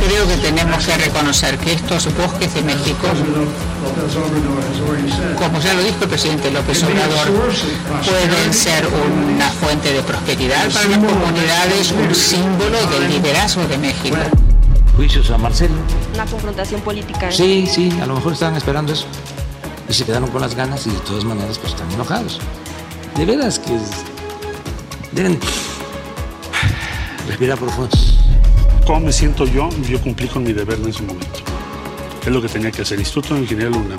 Creo que tenemos que reconocer que estos bosques de México, como ya lo dijo el presidente López Obrador, pueden ser una fuente de prosperidad para las comunidades, un símbolo del liderazgo de México. juicios a Marcelo. una confrontación política. Sí, sí, a lo mejor estaban esperando eso. Y se quedaron con las ganas y de todas maneras pues están enojados. De veras que deben respirar profundo. ¿Cómo me siento yo? Yo cumplí con mi deber en ese momento. Es lo que tenía que hacer. Instituto de Ingeniería de la UNAM,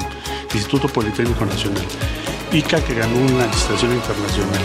Instituto Politécnico Nacional, ICA que ganó una licitación internacional.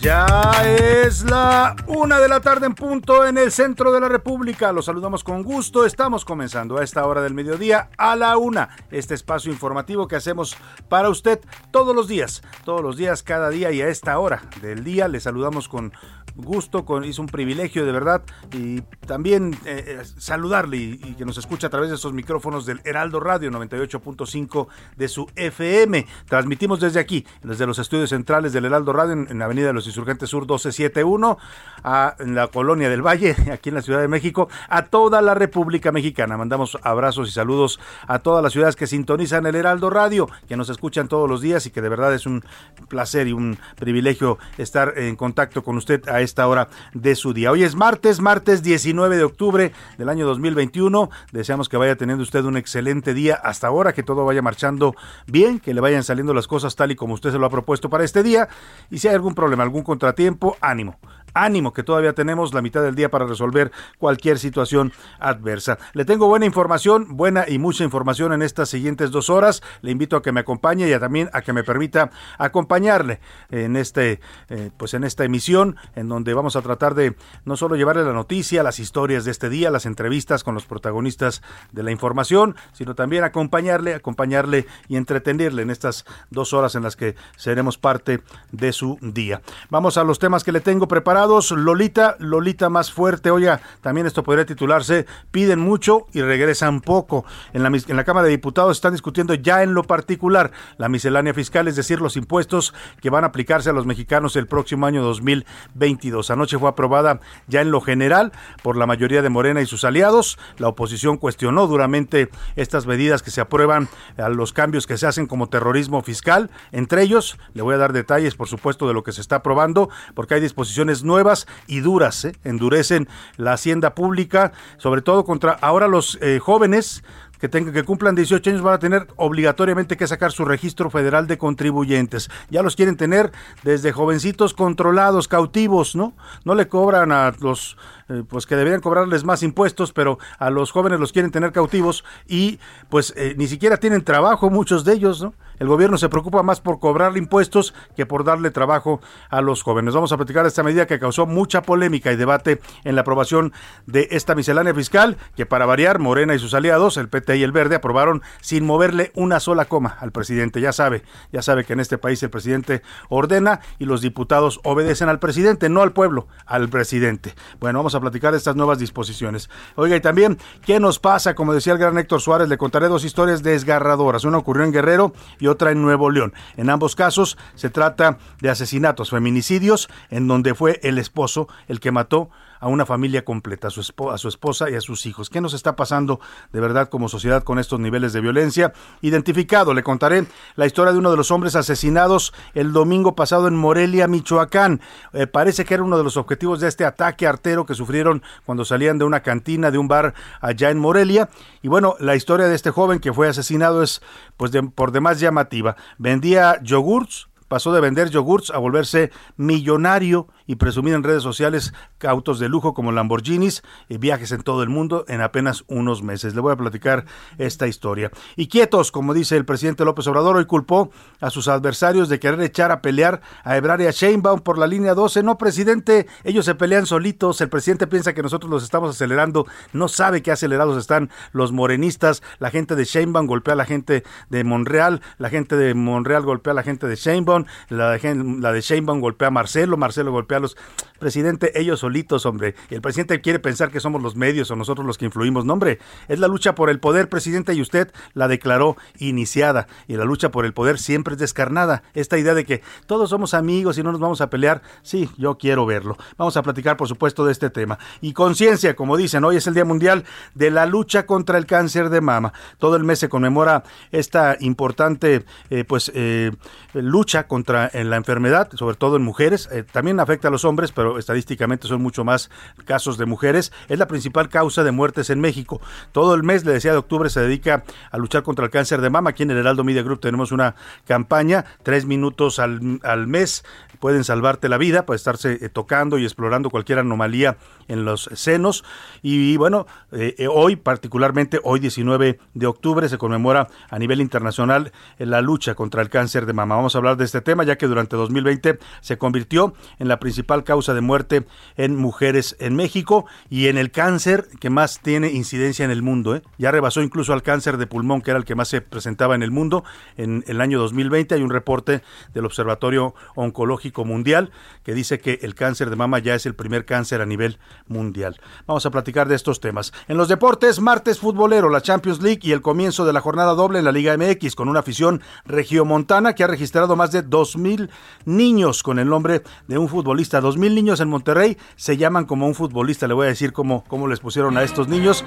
Ya es la una de la tarde en punto en el centro de la República. Los saludamos con gusto. Estamos comenzando a esta hora del mediodía a la una. Este espacio informativo que hacemos para usted todos los días, todos los días, cada día y a esta hora del día. Le saludamos con gusto, con, un privilegio de verdad y también eh, eh, saludarle y, que nos escucha a través de estos micrófonos del Heraldo Radio 98.5 de su FM. Transmitimos desde aquí, desde los estudios centrales del Heraldo Radio en, la Avenida de los Insurgentes Sur 1271, a, en la Colonia del Valle, aquí en la Ciudad de México, a toda la República Mexicana. Mandamos abrazos y saludos a todas las ciudades que sintonizan el Heraldo Radio, que nos escuchan todos los días y que de verdad es un placer y un privilegio estar en contacto con usted esta hora de su día. Hoy es martes, martes 19 de octubre del año 2021. Deseamos que vaya teniendo usted un excelente día hasta ahora, que todo vaya marchando bien, que le vayan saliendo las cosas tal y como usted se lo ha propuesto para este día. Y si hay algún problema, algún contratiempo, ánimo. Ánimo, que todavía tenemos la mitad del día para resolver cualquier situación adversa. Le tengo buena información, buena y mucha información en estas siguientes dos horas. Le invito a que me acompañe y a también a que me permita acompañarle en este, eh, pues en esta emisión, en donde vamos a tratar de no solo llevarle la noticia, las historias de este día, las entrevistas con los protagonistas de la información, sino también acompañarle, acompañarle y entretenerle en estas dos horas en las que seremos parte de su día. Vamos a los temas que le tengo preparados. Lolita, Lolita más fuerte. Oiga, también esto podría titularse Piden mucho y regresan poco. En la, en la Cámara de Diputados están discutiendo ya en lo particular la miscelánea fiscal, es decir, los impuestos que van a aplicarse a los mexicanos el próximo año 2022. Anoche fue aprobada ya en lo general por la mayoría de Morena y sus aliados. La oposición cuestionó duramente estas medidas que se aprueban a los cambios que se hacen como terrorismo fiscal. Entre ellos, le voy a dar detalles, por supuesto, de lo que se está aprobando, porque hay disposiciones nuevas y duras. ¿eh? Endurecen la hacienda pública, sobre todo contra ahora los eh, jóvenes que tengan que cumplan 18 años van a tener obligatoriamente que sacar su registro federal de contribuyentes. Ya los quieren tener desde jovencitos controlados, cautivos, ¿no? No le cobran a los eh, pues que deberían cobrarles más impuestos, pero a los jóvenes los quieren tener cautivos y pues eh, ni siquiera tienen trabajo muchos de ellos, ¿no? El gobierno se preocupa más por cobrarle impuestos que por darle trabajo a los jóvenes. Vamos a platicar esta medida que causó mucha polémica y debate en la aprobación de esta miscelánea fiscal, que para variar, Morena y sus aliados, el PT Y el Verde aprobaron sin moverle una sola coma al presidente. Ya sabe, ya sabe que en este país el presidente ordena y los diputados obedecen al presidente, no al pueblo, al presidente. Bueno, vamos a platicar de estas nuevas disposiciones. Oiga, y también, ¿qué nos pasa? Como decía el gran Héctor Suárez, le contaré dos historias desgarradoras. Una ocurrió en Guerrero y otra en Nuevo León. En ambos casos se trata de asesinatos, feminicidios, en donde fue el esposo el que mató una familia completa, a su, a esposa y a sus hijos. ¿Qué nos está pasando de verdad como sociedad con estos niveles de violencia? Identificado, le contaré la historia de uno de los hombres asesinados el domingo pasado en Morelia, Michoacán. Eh, parece que era uno de los objetivos de este ataque artero que sufrieron cuando salían de una cantina, de un bar allá en Morelia. Y bueno, la historia de este joven que fue asesinado es pues por demás llamativa. Vendía yogurts, pasó de vender yogurts a volverse millonario y presumir en redes sociales autos de lujo como Lamborghinis y viajes en todo el mundo en apenas unos meses. Le voy a platicar esta historia. Y quietos, como dice el presidente López Obrador, hoy culpó a sus adversarios de querer echar a pelear a Ebrard a Sheinbaum por la línea 12. No, presidente, ellos se pelean solitos. El presidente piensa que nosotros los estamos acelerando. No sabe qué acelerados están los morenistas. La gente de Sheinbaum golpea a la gente de Monreal. La gente de Monreal golpea a la gente de Sheinbaum. La de, la de Sheinbaum golpea a Marcelo. Marcelo golpea los Presidente, ellos solitos, hombre. El presidente quiere pensar que somos los medios o nosotros los que influimos. No, hombre, es la lucha por el poder, presidente, y usted la declaró iniciada. Y la lucha por el poder siempre es descarnada. Esta idea de que todos somos amigos y no nos vamos a pelear, sí, yo quiero verlo. Vamos a platicar, por supuesto, de este tema. Y conciencia, como dicen, hoy es el Día Mundial de la lucha contra el cáncer de mama. Todo el mes se conmemora esta importante, eh, pues, eh, lucha contra la enfermedad, sobre todo en mujeres. Eh, también afecta a los hombres, pero estadísticamente son mucho más casos de mujeres. Es la principal causa de muertes en México. Todo el mes, le decía, de octubre se dedica a luchar contra el cáncer de mama. Aquí en el Heraldo Media Group tenemos una campaña, tres minutos al, al mes pueden salvarte la vida, puede estarse eh, tocando y explorando cualquier anomalía en los senos. Y, bueno, eh, eh, hoy, particularmente hoy 19 de octubre, se conmemora a nivel internacional la lucha contra el cáncer de mama. Vamos a hablar de este tema, ya que durante 2020 se convirtió en la principal causa de muerte en mujeres en México y en el cáncer que más tiene incidencia en el mundo. Ya rebasó incluso al cáncer de pulmón, que era el que más se presentaba en el mundo en el año 2020. Hay un reporte del Observatorio Oncológico Mundial que dice que el cáncer de mama ya es el primer cáncer a nivel mundial. Vamos a platicar de estos temas. En los deportes, martes futbolero, la Champions League y el comienzo de la jornada doble en la Liga MX con una afición regiomontana que ha registrado más de 2.000 niños con el nombre de un futbolista. 2.000 niños en Monterrey se llaman como un futbolista. Le voy a decir cómo, cómo les pusieron a estos niños.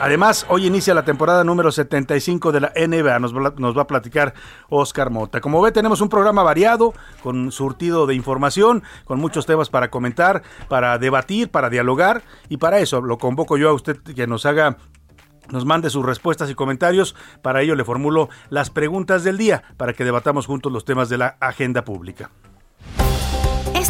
Además, hoy inicia la temporada número 75 de la NBA. Nos, nos va a platicar Oscar Mota. Como ve, tenemos un programa variado con surtido de información, con muchos temas para comentar, para debatir, para dialogar y para eso lo convoco yo a usted que nos haga nos mande sus respuestas y comentarios. Para ello le formulo las preguntas del día para que debatamos juntos los temas de la agenda pública.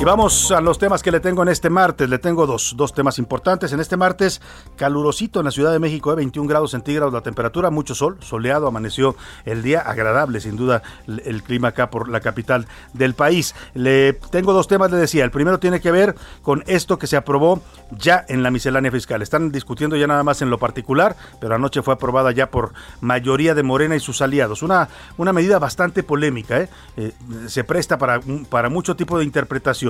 Y vamos a los temas que le tengo en este martes. Le tengo dos, dos temas importantes. En este martes, calurosito en la Ciudad de México, de 21 grados centígrados la temperatura, mucho sol, soleado, amaneció el día, agradable sin duda el, clima acá por la capital del país. Le tengo dos temas, le decía. El primero tiene que ver con esto que se aprobó ya en la miscelánea fiscal. Están discutiendo ya nada más en lo particular, pero anoche fue aprobada ya por mayoría de Morena y sus aliados. Una, una medida bastante polémica, ¿eh? Eh, se presta para, para mucho tipo de interpretación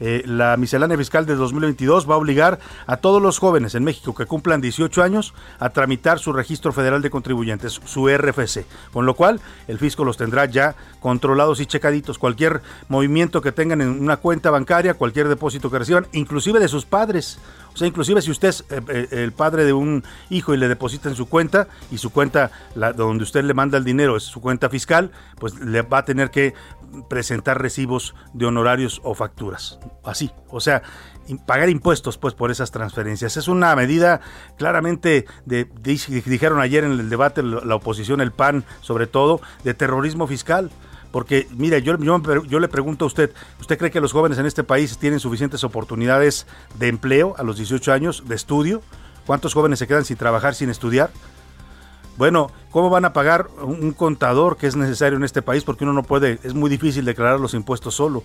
eh, la miscelánea fiscal de 2022 va a obligar a todos los jóvenes en México que cumplan 18 años a tramitar su registro federal de contribuyentes, su RFC, con lo cual el fisco los tendrá ya controlados y checaditos. Cualquier movimiento que tengan en una cuenta bancaria, cualquier depósito que reciban, inclusive de sus padres. O sea, inclusive si usted es eh, eh, el padre de un hijo y le deposita en su cuenta y su cuenta la, donde usted le manda el dinero es su cuenta fiscal, pues le va a tener que presentar recibos de honorarios o facturas. Así, o sea, pagar impuestos pues por esas transferencias. Es una medida claramente de, dijeron ayer en el debate la oposición, el PAN sobre todo, de terrorismo fiscal. Porque, mire, yo, yo, le pregunto a usted, ¿usted cree que los jóvenes en este país tienen suficientes oportunidades de empleo a los 18 años, de estudio? ¿Cuántos jóvenes se quedan sin trabajar, sin estudiar? Bueno, ¿Cómo van a pagar un contador que es necesario en este país? Porque uno no puede, es muy difícil declarar los impuestos solo.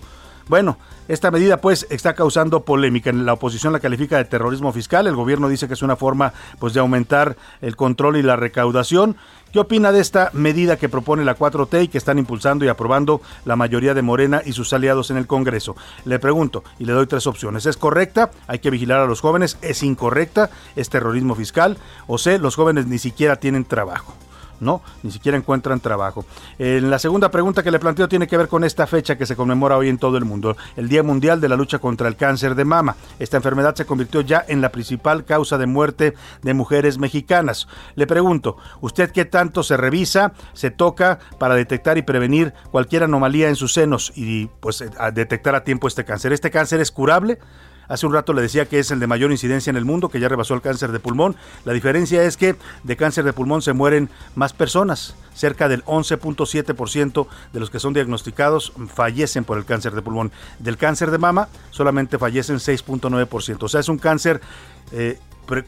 Bueno, esta medida pues está causando polémica. La oposición la califica de terrorismo fiscal. El gobierno dice que es una forma pues de aumentar el control y la recaudación. ¿Qué opina de esta medida que propone la 4T y que están impulsando y aprobando la mayoría de Morena y sus aliados en el Congreso? Le pregunto y le doy tres opciones. ¿Es correcta? Hay que vigilar a los jóvenes. ¿Es incorrecta? ¿Es terrorismo fiscal? O C, los jóvenes ni siquiera tienen trabajo. ¿No? Ni siquiera encuentran trabajo. En la segunda pregunta que le planteo tiene que ver con esta fecha que se conmemora hoy en todo el mundo, el Día Mundial de la Lucha contra el Cáncer de Mama. Esta enfermedad se convirtió ya en la principal causa de muerte de mujeres mexicanas. Le pregunto, ¿usted qué tanto se revisa, se toca para detectar y prevenir cualquier anomalía en sus senos y pues detectar a tiempo este cáncer? ¿Este cáncer es curable? Hace un rato le decía que es el de mayor incidencia en el mundo, que ya rebasó el cáncer de pulmón. La diferencia es que de cáncer de pulmón se mueren más personas. Cerca del 11.7% de los que son diagnosticados fallecen por el cáncer de pulmón. Del cáncer de mama solamente fallecen 6.9%. O sea, es un cáncer eh,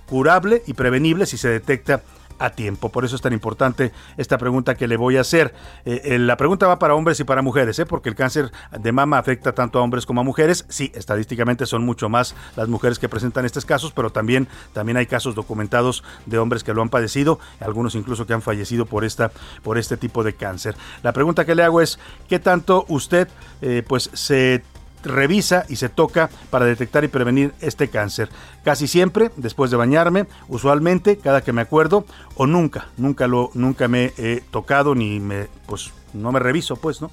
curable y prevenible si se detecta a tiempo. Por eso es tan importante esta pregunta que le voy a hacer. Eh, eh, la pregunta va para hombres y para mujeres, ¿eh? porque el cáncer de mama afecta tanto a hombres como a mujeres. Sí, estadísticamente son mucho más las mujeres que presentan estos casos, pero también, también hay casos documentados de hombres que lo han padecido, algunos incluso que han fallecido por, esta, por este tipo de cáncer. La pregunta que le hago es, ¿qué tanto usted pues se revisa y se toca para detectar y prevenir este cáncer. Casi siempre, después de bañarme, usualmente, cada que me acuerdo, o nunca, nunca lo, nunca me he tocado ni me, pues, no me reviso, pues, ¿no?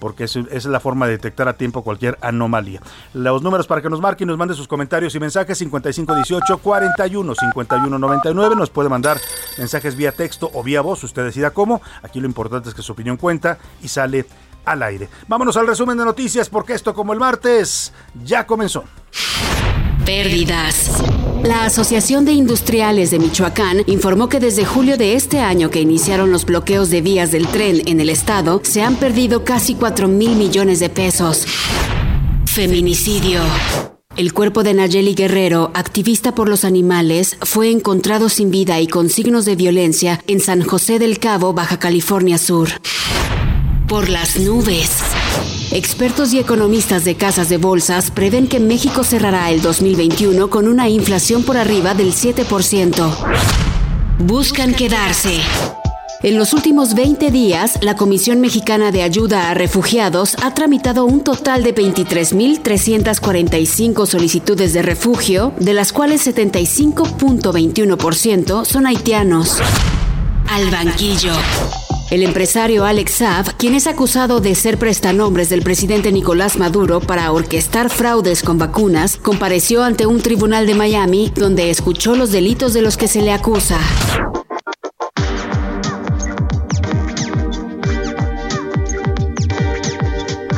porque esa es la forma de detectar a tiempo cualquier anomalía. Los números para que nos marquen, nos mande sus comentarios y mensajes 5518 41 51 99. Nos puede mandar mensajes vía texto o vía voz, usted decida cómo. Aquí lo importante es que su opinión cuenta y sale al aire. Vámonos al resumen de noticias porque esto como el martes ya comenzó. Pérdidas. La Asociación de Industriales de Michoacán informó que desde julio de este año que iniciaron los bloqueos de vías del tren en el estado, se han perdido casi 4 mil millones de pesos. Feminicidio. El cuerpo de Nayeli Guerrero, activista por los animales, fue encontrado sin vida y con signos de violencia en San José del Cabo, Baja California Sur por las nubes. Expertos y economistas de casas de bolsas prevén que México cerrará el 2021 con una inflación por arriba del 7%. Buscan quedarse. En los últimos 20 días, la Comisión Mexicana de Ayuda a Refugiados ha tramitado un total de 23.345 solicitudes de refugio, de las cuales 75.21% son haitianos. Al banquillo. El empresario Alex Saab, quien es acusado de ser prestanombres del presidente Nicolás Maduro para orquestar fraudes con vacunas, compareció ante un tribunal de Miami donde escuchó los delitos de los que se le acusa.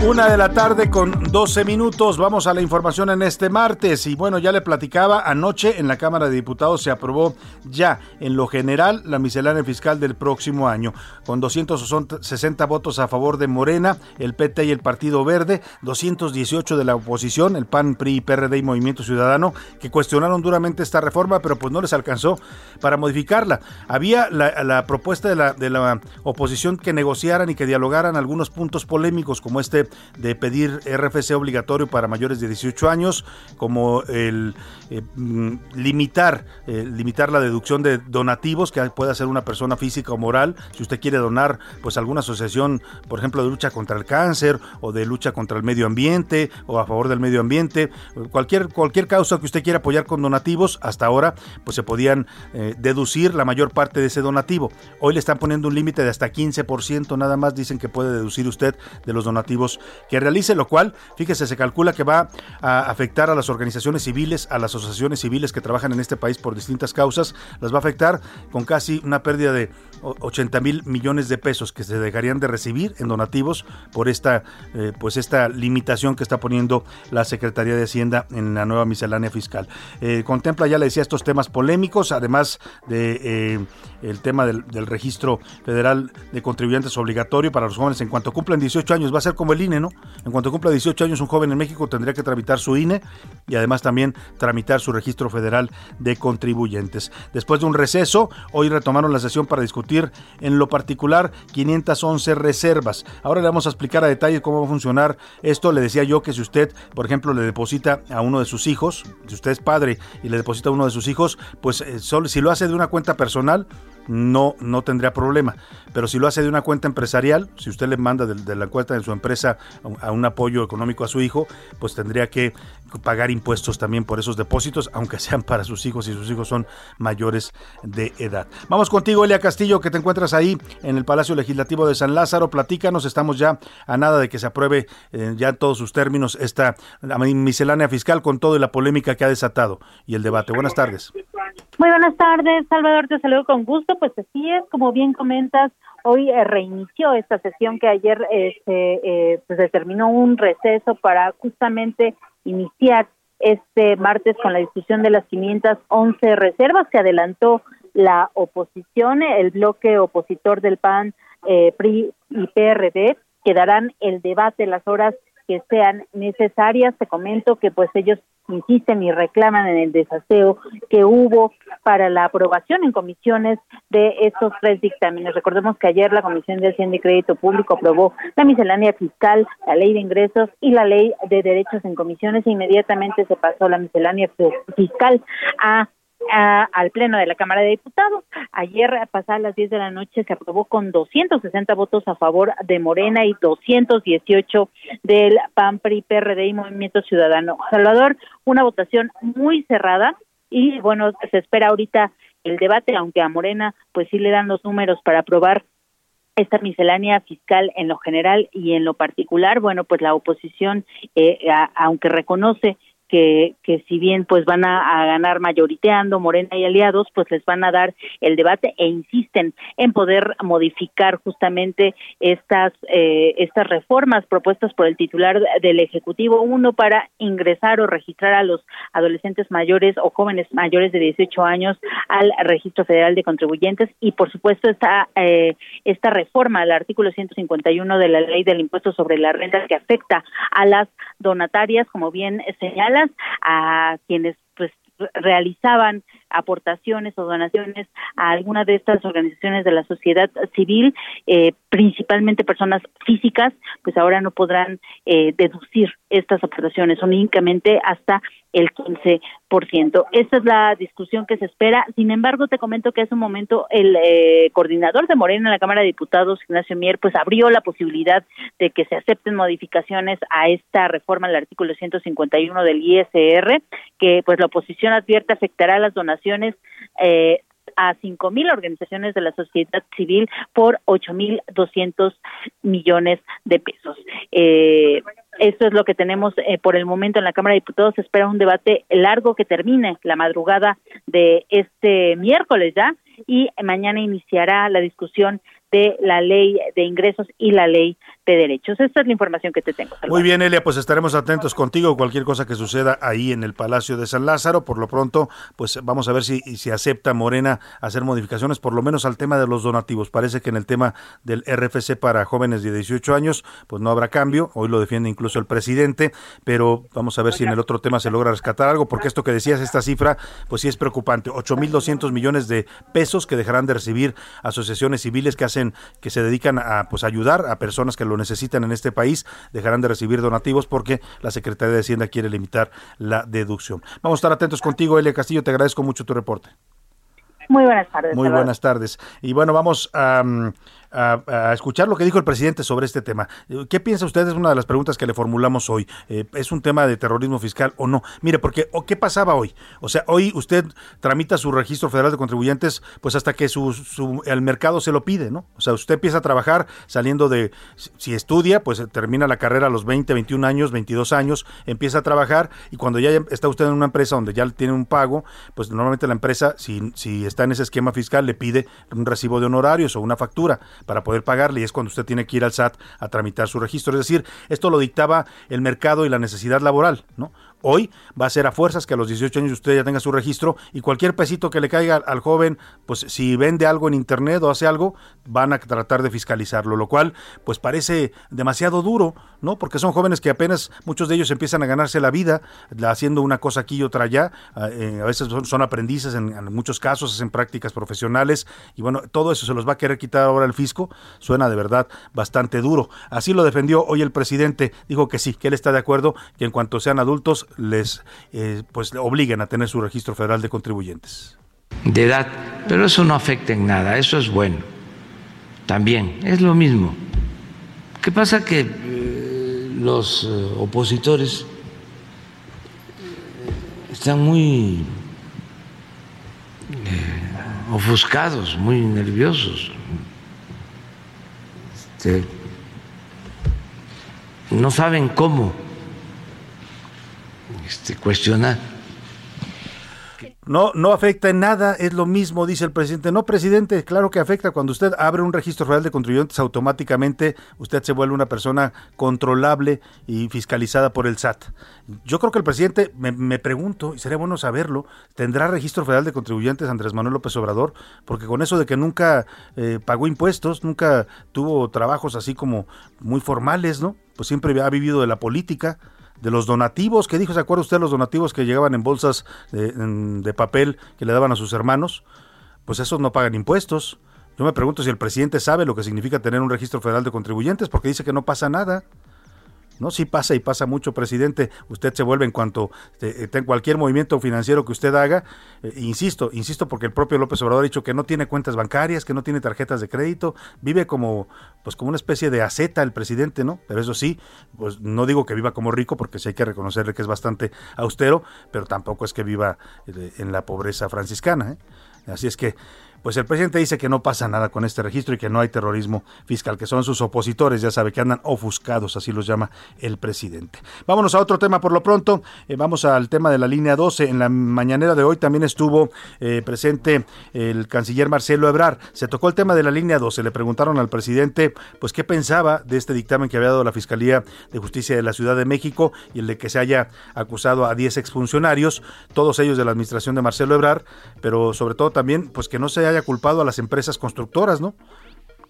Una de la tarde con 12 minutos. Vamos a la información en este martes. Y bueno, ya le platicaba, anoche en la Cámara de Diputados se aprobó ya en lo general la miscelánea fiscal del próximo año, con 260 votos a favor de Morena, el PT y el Partido Verde, 218 de la oposición, el PAN, PRI, PRD y Movimiento Ciudadano, que cuestionaron duramente esta reforma, pero pues no les alcanzó para modificarla. Había la, propuesta de la, de la oposición que negociaran y que dialogaran algunos puntos polémicos, como este de pedir RFC obligatorio para mayores de 18 años, como el eh, mm, limitar, eh, limitar la deducción de donativos que puede hacer una persona física o moral. Si usted quiere donar, pues alguna asociación, por ejemplo, de lucha contra el cáncer o de lucha contra el medio ambiente o a favor del medio ambiente, cualquier, cualquier causa que usted quiera apoyar con donativos, hasta ahora, pues se podían eh, deducir la mayor parte de ese donativo. Hoy le están poniendo un límite de hasta 15%, nada más dicen que puede deducir usted de los donativos que realice, lo cual, fíjese, se calcula que va a afectar a las organizaciones civiles, a las asociaciones civiles que trabajan en este país por distintas causas, las va a afectar con casi una pérdida de 80 mil millones de pesos que se dejarían de recibir en donativos por esta, eh, pues esta limitación que está poniendo la Secretaría de Hacienda en la nueva miscelánea fiscal. Eh, contempla, ya le decía, estos temas polémicos, además de eh, el tema del, registro federal de contribuyentes obligatorio para los jóvenes en cuanto cumplan 18 años. Va a ser como el INE, ¿no? En cuanto cumpla 18 años, un joven en México tendría que tramitar su INE y además también tramitar su registro federal de contribuyentes. Después de un receso, hoy retomaron la sesión para discutir en lo particular 511 reservas. Ahora le vamos a explicar a detalle cómo va a funcionar esto. Le decía yo que si usted, por ejemplo, le deposita a uno de sus hijos, si usted es padre y le deposita a uno de sus hijos, pues eh, solo, si lo hace de una cuenta personal, no, no tendría problema. Pero si lo hace de una cuenta empresarial, si usted le manda de, la cuenta de su empresa a un apoyo económico a su hijo, pues tendría que pagar impuestos también por esos depósitos, aunque sean para sus hijos y sus hijos son mayores de edad. Vamos contigo, Elia Castillo, que te encuentras ahí en el Palacio Legislativo de San Lázaro. Platícanos, estamos ya a nada de que se apruebe eh, ya en todos sus términos esta miscelánea fiscal con todo la polémica que ha desatado y el debate. Buenas tardes. Muy buenas tardes, Salvador, te saludo con gusto. Pues así es, como bien comentas, hoy eh, reinició esta sesión que ayer este, pues determinó un receso para justamente iniciar este martes con la discusión de las 511 reservas. Se adelantó la oposición, el bloque opositor del PAN, eh, PRI y PRD, que darán el debate las horas que sean necesarias. Te comento que pues ellos insisten y reclaman en el desaseo que hubo para la aprobación en comisiones de estos tres dictámenes. Recordemos que ayer la Comisión de Hacienda y Crédito Público aprobó la miscelánea fiscal, la ley de ingresos y la ley de derechos en comisiones e inmediatamente se pasó la miscelánea fiscal a al Pleno de la Cámara de Diputados. Ayer, pasadas las 10 de la noche, se aprobó con 260 votos a favor de Morena y 218 del PAN, PRI, PRD y Movimiento Ciudadano. Salvador, una votación muy cerrada y, bueno, se espera ahorita el debate, aunque a Morena, pues sí le dan los números para aprobar esta miscelánea fiscal en lo general y en lo particular, bueno, pues la oposición, eh, aunque reconoce que, que si bien pues van a, ganar mayoriteando Morena y aliados, pues les van a dar el debate e insisten en poder modificar justamente estas eh, estas reformas propuestas por el titular del ejecutivo. Uno para ingresar o registrar a los adolescentes mayores o jóvenes mayores de 18 años al registro federal de contribuyentes. Y por supuesto esta eh, esta reforma al artículo 151 de la ley del impuesto sobre la renta que afecta a las donatarias como bien señala a quienes pues realizaban aportaciones o donaciones a alguna de estas organizaciones de la sociedad civil, eh, principalmente personas físicas, pues ahora no podrán eh, deducir estas aportaciones. Únicamente hasta el 15%. Esta es la discusión que se espera. Sin embargo, te comento que hace un momento el eh, coordinador de Morena en la Cámara de Diputados, Ignacio Mier, pues abrió la posibilidad de que se acepten modificaciones a esta reforma al artículo 151 del ISR, que pues la oposición advierte afectará las donaciones eh, a cinco mil organizaciones de la sociedad civil por ocho mil doscientos millones de pesos. Eh, esto es lo que tenemos eh, por el momento en la Cámara de Diputados. Se espera un debate largo que termine la madrugada de este miércoles ya y mañana iniciará la discusión de la ley de ingresos y la ley de derechos. Esta es la información que te tengo. Muy bien, Elia, pues estaremos atentos contigo. Cualquier cosa que suceda ahí en el Palacio de San Lázaro, por lo pronto, pues vamos a ver si, si acepta Morena hacer modificaciones, por lo menos al tema de los donativos. Parece que en el tema del RFC para jóvenes de 18 años, pues no habrá cambio. Hoy lo defiende incluso el presidente, pero vamos a ver si en el otro tema se logra rescatar algo, porque esto que decías, esta cifra, pues sí es preocupante. 8.200 millones de pesos que dejarán de recibir asociaciones civiles que hacen, que se dedican a pues ayudar a personas que lo necesitan en este país dejarán de recibir donativos porque la Secretaría de Hacienda quiere limitar la deducción. Vamos a estar atentos contigo, Elia Castillo. Te agradezco mucho tu reporte. Muy buenas tardes. Muy buenas tardes. Y bueno, vamos a, a, escuchar lo que dijo el presidente sobre este tema. ¿Qué piensa usted? Es una de las preguntas que le formulamos hoy. Eh, ¿Es un tema de terrorismo fiscal o no? Mire, porque ¿qué pasaba hoy? O sea, hoy usted tramita su registro federal de contribuyentes pues hasta que su, el mercado se lo pide, ¿no? O sea, usted empieza a trabajar saliendo de, si estudia, pues termina la carrera a los 20, 21 años, 22 años, empieza a trabajar y cuando ya está usted en una empresa donde ya tiene un pago, pues normalmente la empresa, si, si está en ese esquema fiscal, le pide un recibo de honorarios o una factura para poder pagarle y es cuando usted tiene que ir al SAT a tramitar su registro. Es decir, esto lo dictaba el mercado y la necesidad laboral, ¿no? Hoy va a ser a fuerzas que a los 18 años usted ya tenga su registro y cualquier pesito que le caiga al joven, pues si vende algo en internet o hace algo, van a tratar de fiscalizarlo, lo cual pues parece demasiado duro, ¿no? Porque son jóvenes que apenas muchos de ellos empiezan a ganarse la vida haciendo una cosa aquí y otra allá, a eh, veces son, aprendices en, en, muchos casos, hacen prácticas profesionales y bueno, todo eso se los va a querer quitar ahora el fisco, suena de verdad bastante duro. Así lo defendió hoy el presidente, dijo que sí, que él está de acuerdo, que en cuanto sean adultos les eh, pues obliguen a tener su registro federal de contribuyentes. De edad, pero eso no afecta en nada, eso es bueno. También, es lo mismo. ¿Qué pasa? Que eh, los eh, opositores están muy ofuscados, muy nerviosos. Este, no saben cómo este, cuestionar. No, no afecta en nada, es lo mismo, dice el presidente. No, presidente, claro que afecta. Cuando usted abre un registro federal de contribuyentes, automáticamente usted se vuelve una persona controlable y fiscalizada por el SAT. Yo creo que el presidente, me, pregunto, y sería bueno saberlo, ¿tendrá registro federal de contribuyentes Andrés Manuel López Obrador? Porque con eso de que nunca eh, pagó impuestos, nunca tuvo trabajos así como muy formales, ¿no? Pues siempre ha vivido de la política de los donativos que dijo, ¿se acuerda usted los donativos que llegaban en bolsas de, papel que le daban a sus hermanos? Pues esos no pagan impuestos. Yo me pregunto si el presidente sabe lo que significa tener un registro federal de contribuyentes, porque dice que no pasa nada. ¿No? Sí pasa y pasa mucho, presidente. Usted se vuelve en cuanto eh, en cualquier movimiento financiero que usted haga. Eh, insisto, insisto porque el propio López Obrador ha dicho que no tiene cuentas bancarias, que no tiene tarjetas de crédito, vive como pues como una especie de aceta el presidente, ¿no? Pero eso sí, pues no digo que viva como rico porque sí hay que reconocerle que es bastante austero, pero tampoco es que viva eh, en la pobreza franciscana, Así es que pues el presidente dice que no pasa nada con este registro y que no hay terrorismo fiscal, que son sus opositores, ya sabe, que andan ofuscados, así los llama el presidente. Vámonos a otro tema por lo pronto, eh, vamos al tema de la línea 12. En la mañanera de hoy también estuvo eh, presente el canciller Marcelo Ebrar. Se tocó el tema de la línea 12, le preguntaron al presidente pues qué pensaba de este dictamen que había dado la Fiscalía de Justicia de la Ciudad de México y el de que se haya acusado a 10 exfuncionarios, todos ellos de la administración de Marcelo Ebrar, pero sobre todo también pues que no se haya culpado a las empresas constructoras, ¿no?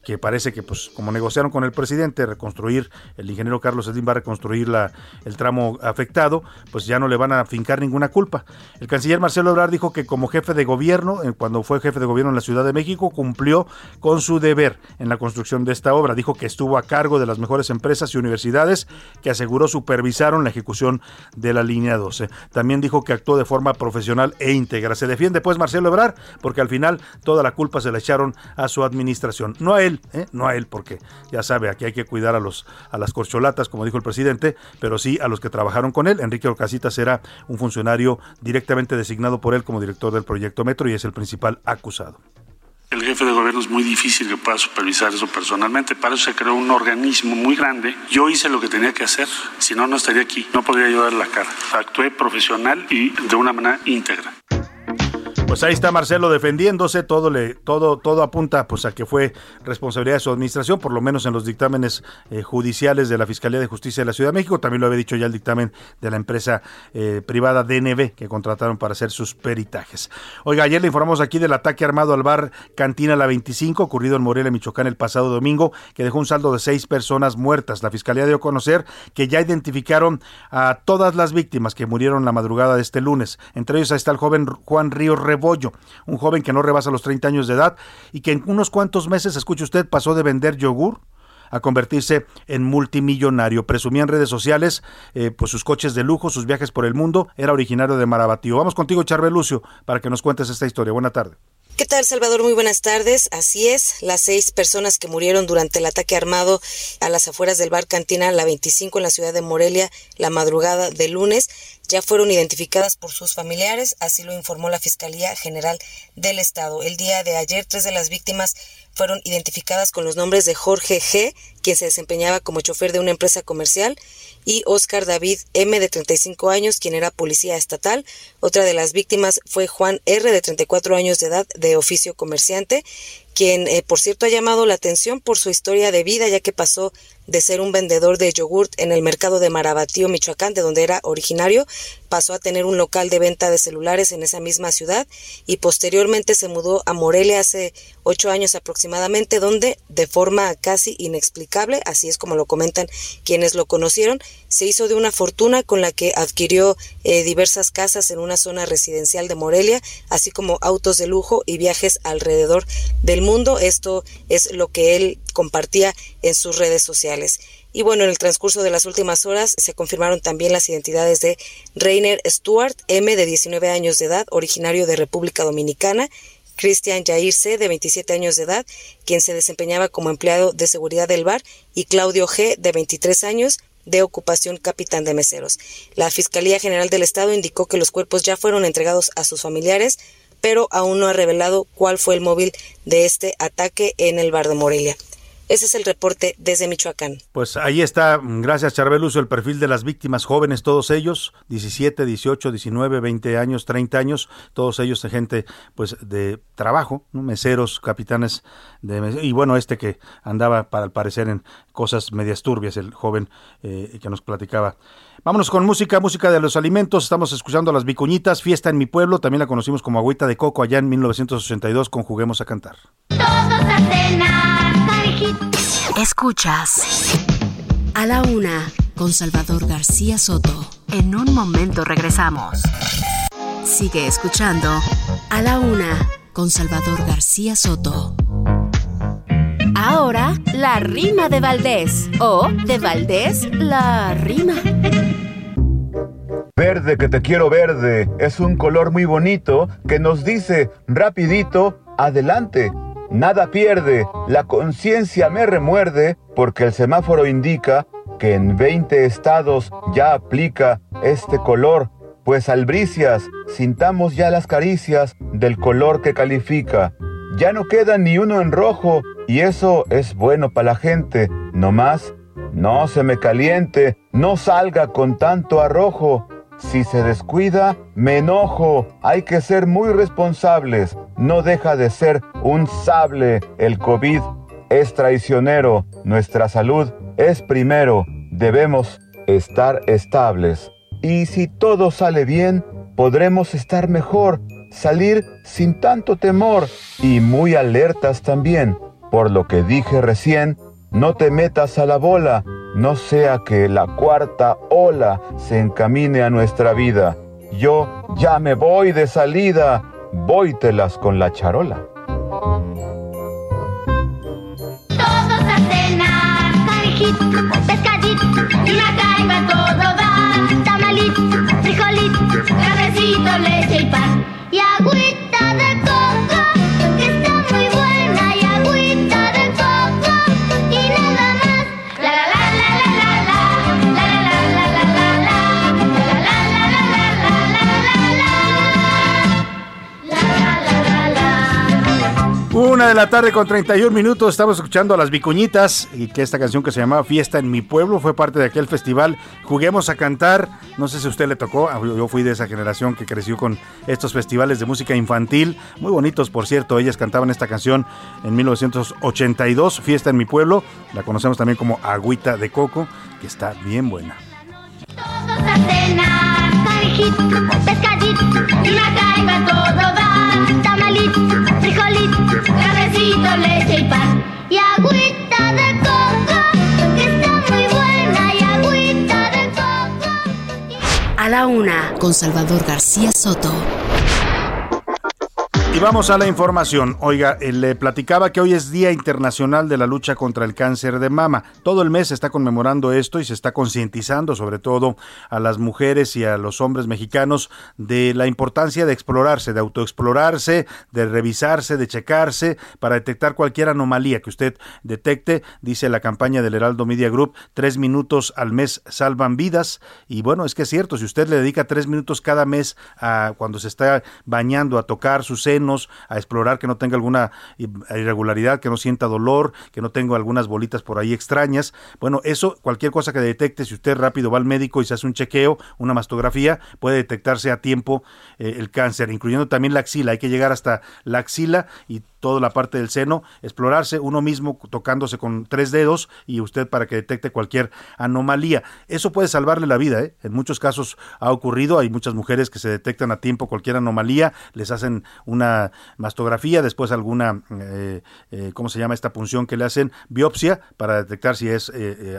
Que parece que, pues, como negociaron con el presidente, reconstruir, el ingeniero Carlos Slim va a reconstruir la, el tramo afectado, pues ya no le van a fincar ninguna culpa. El canciller Marcelo Ebrard dijo que como jefe de gobierno, cuando fue jefe de gobierno en la Ciudad de México, cumplió con su deber en la construcción de esta obra. Dijo que estuvo a cargo de las mejores empresas y universidades que aseguró supervisaron la ejecución de la línea 12. También dijo que actuó de forma profesional e íntegra. Se defiende pues Marcelo Ebrard porque al final toda la culpa se la echaron a su administración, no a él ¿eh? no a él, porque ya sabe, aquí hay que cuidar a, los, a las corcholatas, como dijo el presidente, pero sí a los que trabajaron con él. Enrique Orcasitas era un funcionario directamente designado por él como director del proyecto Metro y es el principal acusado. El jefe de gobierno es muy difícil que pueda supervisar eso personalmente. Para eso se creó un organismo muy grande. Yo hice lo que tenía que hacer. Si no, no estaría aquí. No podría ayudar la cara. Actué profesional y de una manera íntegra. Pues ahí está Marcelo defendiéndose, todo le, todo, todo apunta pues a que fue responsabilidad de su administración, por lo menos en los dictámenes eh, judiciales de la Fiscalía de Justicia de la Ciudad de México. También lo había dicho ya el dictamen de la empresa eh, privada DNB que contrataron para hacer sus peritajes. Oiga, ayer le informamos aquí del ataque armado al bar Cantina La 25, ocurrido en Morelia, Michoacán, el pasado domingo, que dejó un saldo de seis personas muertas. La Fiscalía dio a conocer que ya identificaron a todas las víctimas que murieron la madrugada de este lunes. Entre ellos está el joven Juan Ríos Un joven que no rebasa los 30 años de edad y que en unos cuantos meses, escuche usted, pasó de vender yogur a convertirse en multimillonario. Presumía en redes sociales eh, pues sus coches de lujo, sus viajes por el mundo. Era originario de Marabatío. Vamos contigo, Charbel Lucio, para que nos cuentes esta historia. Buena tarde. ¿Qué tal, Salvador? Muy buenas tardes. Así es, las seis personas que murieron durante el ataque armado a las afueras del bar Cantina La 25 en la ciudad de Morelia la madrugada de lunes ya fueron identificadas por sus familiares, así lo informó la Fiscalía General del Estado. El día de ayer, tres de las víctimas fueron identificadas con los nombres de Jorge G., quien se desempeñaba como chofer de una empresa comercial, y Oscar David M., de 35 años, quien era policía estatal. Otra de las víctimas fue Juan R., de 34 años de edad, de oficio comerciante, quien, eh, por cierto, ha llamado la atención por su historia de vida, ya que pasó de ser un vendedor de yogurt en el mercado de Marabatío, Michoacán, de donde era originario, pasó a tener un local de venta de celulares en esa misma ciudad y posteriormente se mudó a Morelia hace ocho años aproximadamente, donde de forma casi inexplicable, así es como lo comentan quienes lo conocieron, se hizo de una fortuna con la que adquirió eh, diversas casas en una zona residencial de Morelia, así como autos de lujo y viajes alrededor del mundo. Esto es lo que él compartía en sus redes sociales. Y bueno, en el transcurso de las últimas horas se confirmaron también las identidades de Rainer Stewart, M, de 19 años de edad, originario de República Dominicana, Christian Jair C., de 27 años de edad, quien se desempeñaba como empleado de seguridad del bar, y Claudio G., de 23 años, de ocupación capitán de meseros. La Fiscalía General del Estado indicó que los cuerpos ya fueron entregados a sus familiares, pero aún no ha revelado cuál fue el móvil de este ataque en el bar de Morelia. Ese es el reporte desde Michoacán. Pues ahí está, gracias Charbeluso, el perfil de las víctimas jóvenes, todos ellos, 17, 18, 19, 20 años, 30 años, todos ellos de gente pues de trabajo, meseros, capitanes de y bueno, este que andaba para al parecer en cosas medias turbias, el joven eh, que nos platicaba. Vámonos con música, música de los alimentos. Estamos escuchando las vicuñitas, fiesta en mi pueblo. También la conocimos como agüita de coco allá en 1982 con Juguemos a Cantar. Todos a Escuchas a la una con Salvador García Soto. En un momento regresamos. Sigue escuchando a la una con Salvador García Soto. Ahora, la rima de Valdés. O de Valdés, la rima. Verde que te quiero verde es un color muy bonito que nos dice rapidito, adelante nada pierde, la conciencia me remuerde porque el semáforo indica que en 20 estados ya aplica este color, pues albricias, sintamos ya las caricias del color que califica. Ya no queda ni uno en rojo y eso es bueno para la gente, no más. No se me caliente, no salga con tanto arrojo, si se descuida, me enojo. Hay que ser muy responsables. No deja de ser un sable. El COVID es traicionero. Nuestra salud es primero. Debemos estar estables. Y si todo sale bien, podremos estar mejor, salir sin tanto temor y muy alertas también. Por lo que dije recién, no te metas a la bola, no sea que la cuarta ola se encamine a nuestra vida. Yo ya me voy de salida, voytelas con la charola. Todos a cenar, canijito, pescadito, una caiba todo va, tamalito, frijolito, cabecito, leche y pan, y agüita De la tarde con 31 minutos, estamos escuchando a las Vicuñitas y que esta canción que se llamaba Fiesta en mi pueblo fue parte de aquel festival Juguemos a Cantar. No sé si a usted le tocó, ah, yo fui de esa generación que creció con estos festivales de música infantil, muy bonitos por cierto. Ellas cantaban esta canción en 1982, Fiesta en mi pueblo. La conocemos también como Agüita de Coco, que está bien buena. a cenar, cabecito, leche y pan, y agüita de coco, que está muy buena, y agüita de coco. A la una con Salvador García Soto. Y vamos a la información. Oiga, eh, le platicaba que hoy es Día Internacional de la Lucha contra el Cáncer de Mama. Todo el mes se está conmemorando esto y se está concientizando sobre todo a las mujeres y a los hombres mexicanos de la importancia de explorarse, de autoexplorarse, de revisarse, de checarse para detectar cualquier anomalía que usted detecte. Dice la campaña del Heraldo Media Group, tres minutos al mes salvan vidas. Y bueno, es que es cierto, si usted le dedica tres minutos cada mes a cuando se está bañando a tocar su seno, a explorar que no tenga alguna irregularidad, que no sienta dolor, que no tenga algunas bolitas por ahí extrañas. Bueno, eso, cualquier cosa que detecte, si usted rápido va al médico y se hace un chequeo, una mastografía, puede detectarse a tiempo eh, el cáncer, incluyendo también la axila. Hay que llegar hasta la axila y toda la parte del seno, explorarse uno mismo tocándose con tres dedos y usted para que detecte cualquier anomalía. Eso puede salvarle la vida, ¿eh? en muchos casos ha ocurrido, hay muchas mujeres que se detectan a tiempo cualquier anomalía, les hacen una mastografía, después alguna, eh, eh, ¿cómo se llama esta punción que le hacen? Biopsia para detectar si es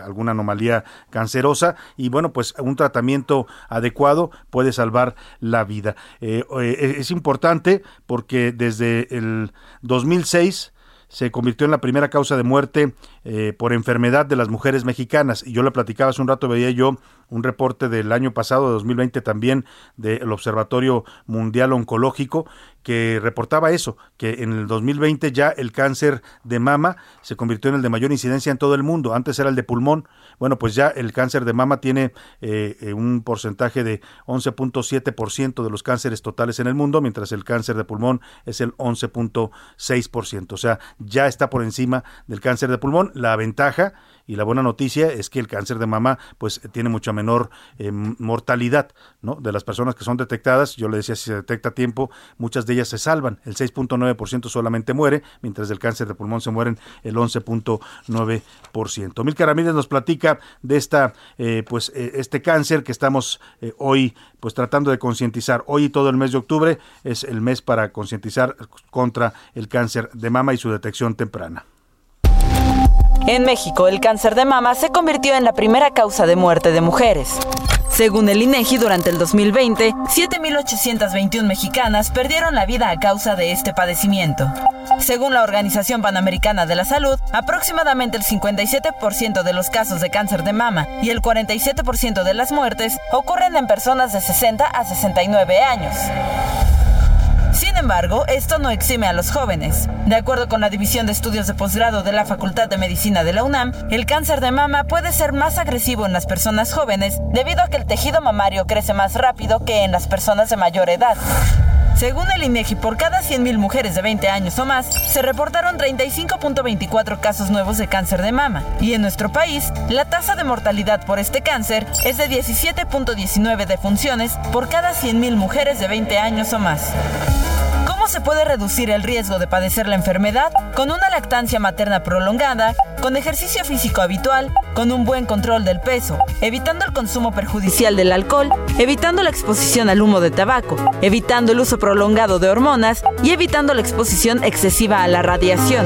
alguna anomalía cancerosa y bueno, pues un tratamiento adecuado puede salvar la vida. es importante porque desde el 2006 se convirtió en la primera causa de muerte eh, por enfermedad de las mujeres mexicanas. Y yo lo platicaba hace un rato, veía yo un reporte del año pasado, de 2020 también, del Observatorio Mundial Oncológico, que reportaba eso, que en el 2020 ya el cáncer de mama se convirtió en el de mayor incidencia en todo el mundo. Antes era el de pulmón. Bueno, pues ya el cáncer de mama tiene eh, eh, un porcentaje de 11.7% de los cánceres totales en el mundo, mientras el cáncer de pulmón es el 11.6%. O sea, ya está por encima del cáncer de pulmón. La ventaja y la buena noticia es que el cáncer de mama pues tiene mucha menor eh, mortalidad, ¿no? De las personas que son detectadas, yo le decía si se detecta a tiempo, muchas de ellas se salvan, el 6.9% solamente muere, mientras del cáncer de pulmón se mueren el 11.9%. Mil Ramírez nos platica de esta eh, pues eh, este cáncer que estamos hoy pues tratando de concientizar. Hoy y todo el mes de octubre es el mes para concientizar contra el cáncer de mama y su detección temprana. En México, el cáncer de mama se convirtió en la primera causa de muerte de mujeres. Según el INEGI, durante el 2020, 7.821 mexicanas perdieron la vida a causa de este padecimiento. Según la Organización Panamericana de la Salud, aproximadamente el 57% de los casos de cáncer de mama y el 47% de las muertes ocurren en personas de 60 a 69 años. Sin embargo, esto no exime a los jóvenes. De acuerdo con la División de Estudios de Posgrado de la Facultad de Medicina de la UNAM, el cáncer de mama puede ser más agresivo en las personas jóvenes debido a que el tejido mamario crece más rápido que en las personas de mayor edad. Según el INEGI, por cada 100.000 mujeres de 20 años o más, se reportaron 35.24 casos nuevos de cáncer de mama. Y en nuestro país, la tasa de mortalidad por este cáncer es de 17.19 defunciones por cada 100.000 mujeres de 20 años o más. ¿Cómo se puede reducir el riesgo de padecer la enfermedad? Con una lactancia materna prolongada, con ejercicio físico habitual, con un buen control del peso, evitando el consumo perjudicial del alcohol, evitando la exposición al humo de tabaco, evitando el uso prolongado de hormonas y evitando la exposición excesiva a la radiación.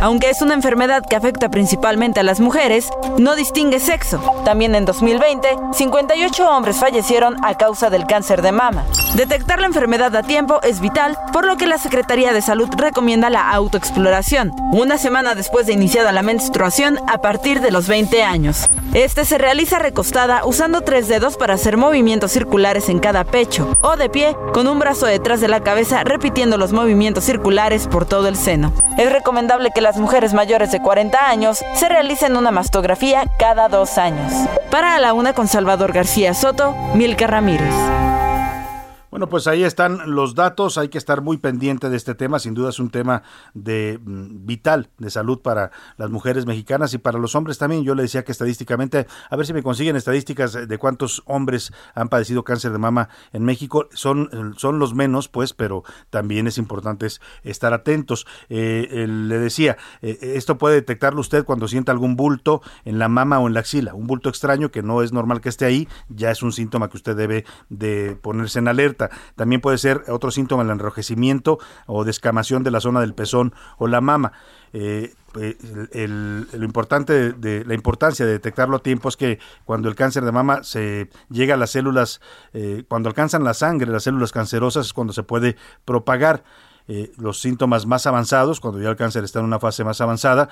Aunque es una enfermedad que afecta principalmente a las mujeres, no distingue sexo. También en 2020, 58 hombres fallecieron a causa del cáncer de mama. Detectar la enfermedad a tiempo es vital, por lo que la Secretaría de Salud recomienda la autoexploración, una semana después de iniciada la menstruación a partir de los 20 años. Este se realiza recostada usando tres dedos para hacer movimientos circulares en cada pecho o de pie con un brazo detrás de la cabeza repitiendo los movimientos circulares por todo el seno. Es recomendable que las mujeres mayores de 40 años se realicen una mastografía cada dos años. Para la una con Salvador García Soto, Milka Ramírez. Bueno, pues ahí están los datos, hay que estar muy pendiente de este tema, sin duda es un tema de mm, vital de salud para las mujeres mexicanas y para los hombres también. Yo le decía que estadísticamente, a ver si me consiguen estadísticas de cuántos hombres han padecido cáncer de mama en México, son, son los menos, pues, pero también es importante estar atentos. Eh, le decía, eh, esto puede detectarlo usted cuando sienta algún bulto en la mama o en la axila, un bulto extraño que no es normal que esté ahí, ya es un síntoma que usted debe de ponerse en alerta también puede ser otro síntoma el enrojecimiento o descamación de la zona del pezón o la mama. Eh, pues, lo importante la importancia de detectarlo a tiempo es que cuando el cáncer de mama se llega a las células, eh, cuando alcanzan la sangre, las células cancerosas es cuando se puede propagar. eh, los síntomas más avanzados, cuando ya el cáncer está en una fase más avanzada,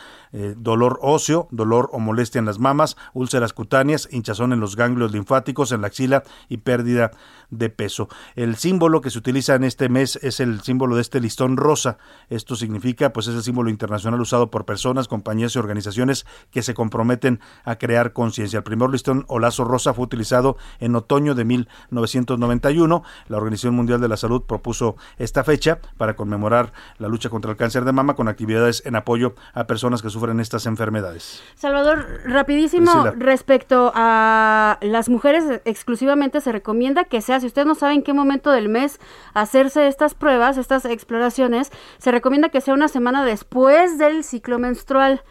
dolor óseo, dolor o molestia en las mamas, úlceras cutáneas, hinchazón en los ganglios linfáticos, en la axila y pérdida de peso. El símbolo que se utiliza en este mes es el símbolo de este listón rosa. Esto significa, pues es el símbolo internacional usado por personas, compañías y organizaciones que se comprometen a crear conciencia. El primer listón o lazo rosa fue utilizado en otoño de 1991. La Organización Mundial de la Salud propuso esta fecha para conmemorar la lucha contra el cáncer de mama con actividades en apoyo a personas que sufren estas enfermedades. Salvador, rapidísimo respecto a las mujeres exclusivamente se recomienda que sea, si usted no sabe en qué momento del mes hacerse estas pruebas, estas exploraciones, se recomienda que sea una semana después del ciclo menstrual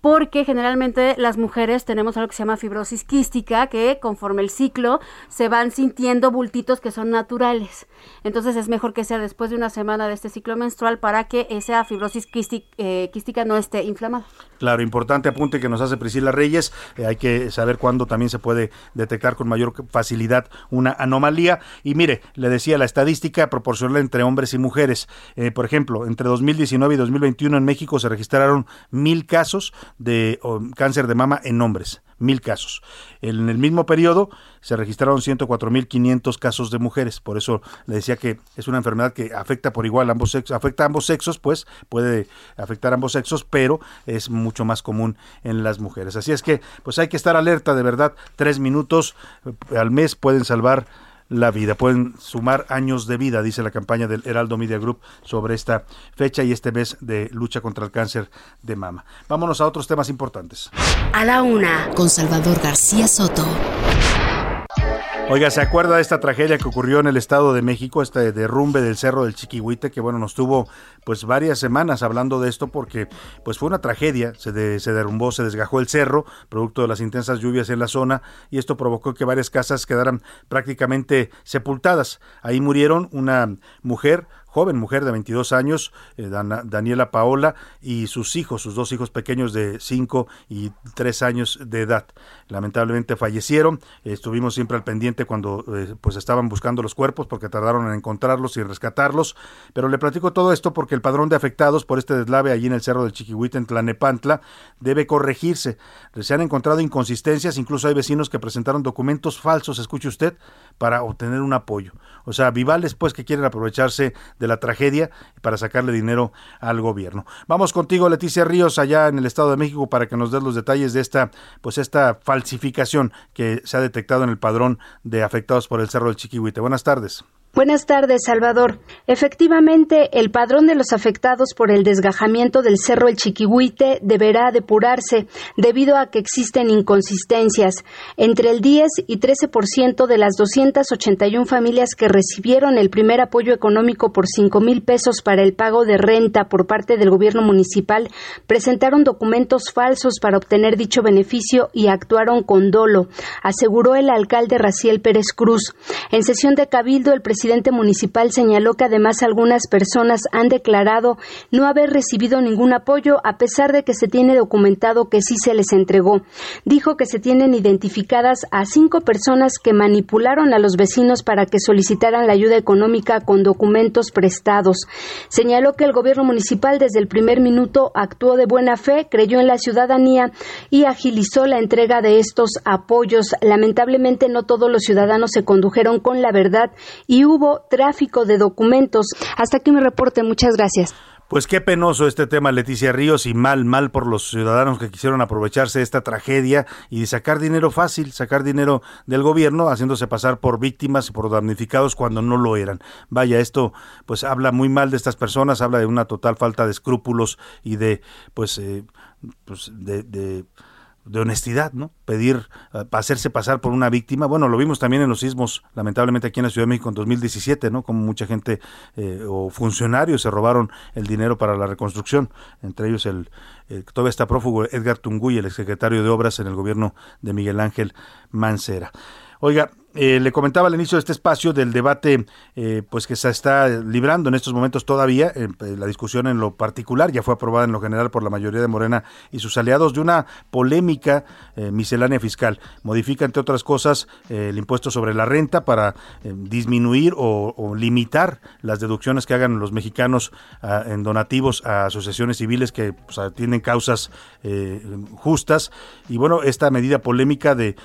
porque generalmente las mujeres tenemos algo que se llama fibrosis quística, que conforme el ciclo se van sintiendo bultitos que son naturales. Entonces es mejor que sea después de una semana de este ciclo menstrual para que esa fibrosis eh, quística no esté inflamada. Claro, importante apunte que nos hace Priscila Reyes. Eh, hay que saber cuándo también se puede detectar con mayor facilidad una anomalía. Y mire, le decía la estadística proporcional entre hombres y mujeres. Eh, por ejemplo, entre 2019 y 2021 en México se registraron mil casos de cáncer de mama en hombres, mil casos. En el mismo periodo se registraron 104.500 casos de mujeres. Por eso le decía que es una enfermedad que afecta por igual a ambos sexos, afecta a ambos sexos, pues puede afectar a ambos sexos, pero es mucho más común en las mujeres. Así es que, pues hay que estar alerta, de verdad. Tres minutos eh, al mes pueden salvar la vida. Pueden sumar años de vida, dice la campaña del Heraldo Media Group sobre esta fecha y este mes de lucha contra el cáncer de mama. Vámonos a otros temas importantes. A la una, con Salvador García Soto. Oiga, ¿se acuerda de esta tragedia que ocurrió en el Estado de México, este derrumbe del Cerro del Chiquihuite, que bueno, nos tuvo pues varias semanas hablando de esto porque pues fue una tragedia, se, se derrumbó, se desgajó el cerro, producto de las intensas lluvias en la zona, y esto provocó que varias casas quedaran prácticamente sepultadas. Ahí murieron una mujer, joven mujer de 22 años, eh, Daniela Paola, y sus hijos, sus dos hijos pequeños de 5 y 3 años de edad. Lamentablemente fallecieron. estuvimos siempre al pendiente cuando eh, pues estaban buscando los cuerpos porque tardaron en encontrarlos y rescatarlos. Pero le platico todo esto porque el padrón de afectados por este deslave allí en el Cerro del Chiquihuite, en Tlanepantla, debe corregirse. Se han encontrado inconsistencias, incluso hay vecinos que presentaron documentos falsos, escuche usted, para obtener un apoyo. O sea, vivales pues que quieren aprovecharse de la tragedia para sacarle dinero al gobierno. Vamos contigo, Leticia Ríos, allá en el Estado de México, para que nos des los detalles de esta, pues esta falsificación que se ha detectado en el padrón de afectados por el Cerro del Chiquihuite. Buenas tardes. Buenas tardes, Salvador. Efectivamente, el padrón de los afectados por el desgajamiento del Cerro El Chiquihuite deberá depurarse debido a que existen inconsistencias. Entre el 10 y 13% de las 281 familias que recibieron el primer apoyo económico por 5 mil pesos para el pago de renta por parte del gobierno municipal presentaron documentos falsos para obtener dicho beneficio y actuaron con dolo, aseguró el alcalde Raciel Pérez Cruz. En sesión de Cabildo, el presidente presidente municipal señaló que además algunas personas han declarado no haber recibido ningún apoyo a pesar de que se tiene documentado que sí se les entregó. Dijo que se tienen identificadas a cinco personas que manipularon a los vecinos para que solicitaran la ayuda económica con documentos prestados. Señaló que el gobierno municipal desde el primer minuto actuó de buena fe, creyó en la ciudadanía y agilizó la entrega de estos apoyos. Lamentablemente no todos los ciudadanos se condujeron con la verdad y hubo tráfico de documentos. Hasta aquí mi reporte. Muchas gracias. Pues qué penoso este tema, Leticia Ríos, y mal, mal por los ciudadanos que quisieron aprovecharse de esta tragedia y sacar dinero fácil, sacar dinero del gobierno, haciéndose pasar por víctimas y por damnificados cuando no lo eran. Vaya, esto pues habla muy mal de estas personas, habla de una total falta de escrúpulos y de, pues, eh, pues de de honestidad, ¿no? Pedir, uh, hacerse pasar por una víctima. Bueno, lo vimos también en los sismos, lamentablemente aquí en la Ciudad de México en 2017, ¿no? Como mucha gente eh, o funcionarios se robaron el dinero para la reconstrucción, entre ellos el, todavía está prófugo Edgar Tunguy, el exsecretario de Obras en el gobierno de Miguel Ángel Mancera. Oiga, eh, le comentaba al inicio de este espacio del debate eh, pues que se está librando en estos momentos todavía, eh, la discusión en lo particular ya fue aprobada en lo general por la mayoría de Morena y sus aliados de una polémica miscelánea fiscal. Modifica, entre otras cosas, el impuesto sobre la renta para disminuir o, limitar las deducciones que hagan los mexicanos ah, en donativos a asociaciones civiles que pues, tienen causas justas. Y bueno, esta medida polémica de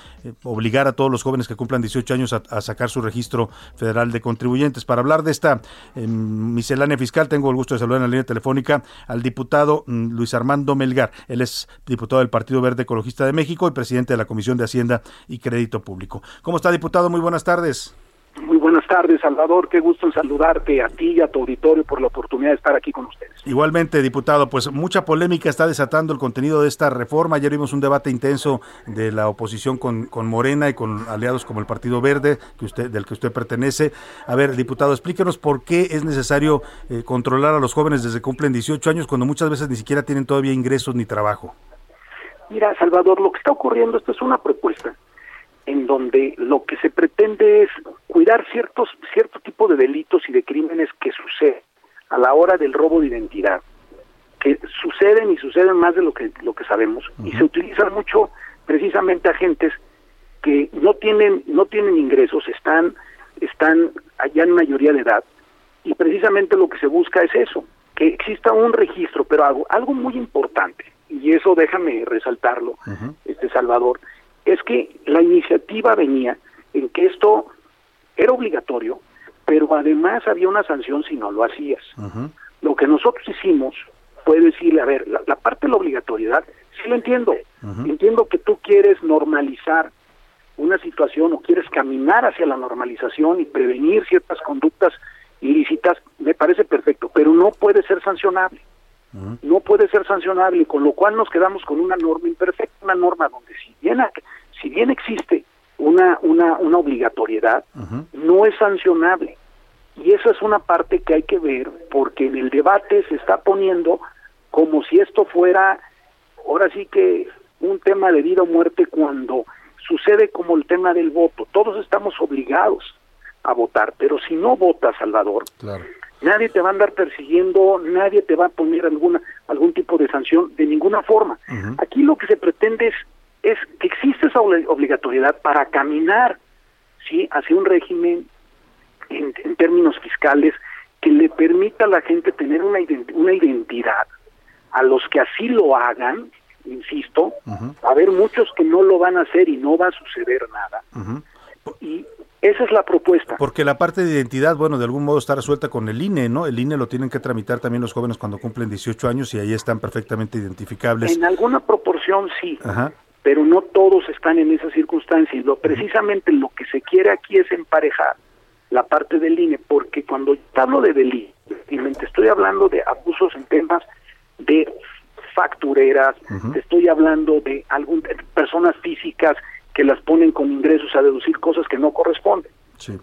obligar a todos los jóvenes que cumplan 18 años a, sacar su registro federal de contribuyentes. Para hablar de esta em, miscelánea fiscal, tengo el gusto de saludar en la línea telefónica al diputado mm, Luis Armando Melgar. Él es diputado del Partido Verde Ecologista de México y presidente de la Comisión de Hacienda y Crédito Público. ¿Cómo está, diputado? Muy buenas tardes. Buenas tardes, Salvador. Qué gusto en saludarte a ti y a tu auditorio por la oportunidad de estar aquí con ustedes. Igualmente, diputado, pues mucha polémica está desatando el contenido de esta reforma. Ayer vimos un debate intenso de la oposición con, con Morena y con aliados como el Partido Verde, que usted, del que usted pertenece. A ver, diputado, explíquenos por qué es necesario eh, controlar a los jóvenes desde que cumplen 18 años cuando muchas veces ni siquiera tienen todavía ingresos ni trabajo. Mira, Salvador, lo que está ocurriendo, esto es una propuesta en donde lo que se pretende es cuidar ciertos cierto tipo de delitos y de crímenes que suceden a la hora del robo de identidad que suceden y suceden más de lo que lo que sabemos y se utilizan mucho precisamente agentes que no tienen no tienen ingresos están están allá en mayoría de edad y precisamente lo que se busca es eso que exista un registro pero algo algo muy importante y eso déjame resaltarlo este Salvador es que la iniciativa venía en que esto era obligatorio, pero además había una sanción si no lo hacías. Lo que nosotros hicimos fue decirle, a ver, la, parte de la obligatoriedad, sí lo entiendo, entiendo que tú quieres normalizar una situación o quieres caminar hacia la normalización y prevenir ciertas conductas ilícitas, me parece perfecto, pero no puede ser sancionable. No puede ser sancionable, con lo cual nos quedamos con una norma imperfecta, una norma donde si bien, si bien existe una, una, una obligatoriedad, no es sancionable. Y esa es una parte que hay que ver, porque en el debate se está poniendo como si esto fuera, ahora sí que un tema de vida o muerte cuando sucede como el tema del voto. Todos estamos obligados a votar, pero si no votas, Salvador, claro nadie te va a andar persiguiendo, nadie te va a poner alguna algún tipo de sanción de ninguna forma. Aquí lo que se pretende es, es que existe esa obligatoriedad para caminar sí hacia un régimen en, términos fiscales que le permita a la gente tener una, una identidad a los que así lo hagan, insisto, a haber muchos que no lo van a hacer y no va a suceder nada. Y esa es la propuesta. Porque la parte de identidad, bueno, de algún modo está resuelta con el INE, ¿no? El INE lo tienen que tramitar también los jóvenes cuando cumplen 18 años y ahí están perfectamente identificables. En alguna proporción sí, pero no todos están en esa circunstancia. Y lo, precisamente lo que se quiere aquí es emparejar la parte del INE, porque cuando hablo de delito, estoy hablando de abusos en temas de factureras, estoy hablando de algún, personas físicas que las ponen con ingresos a deducir cosas que no corresponden. Sí.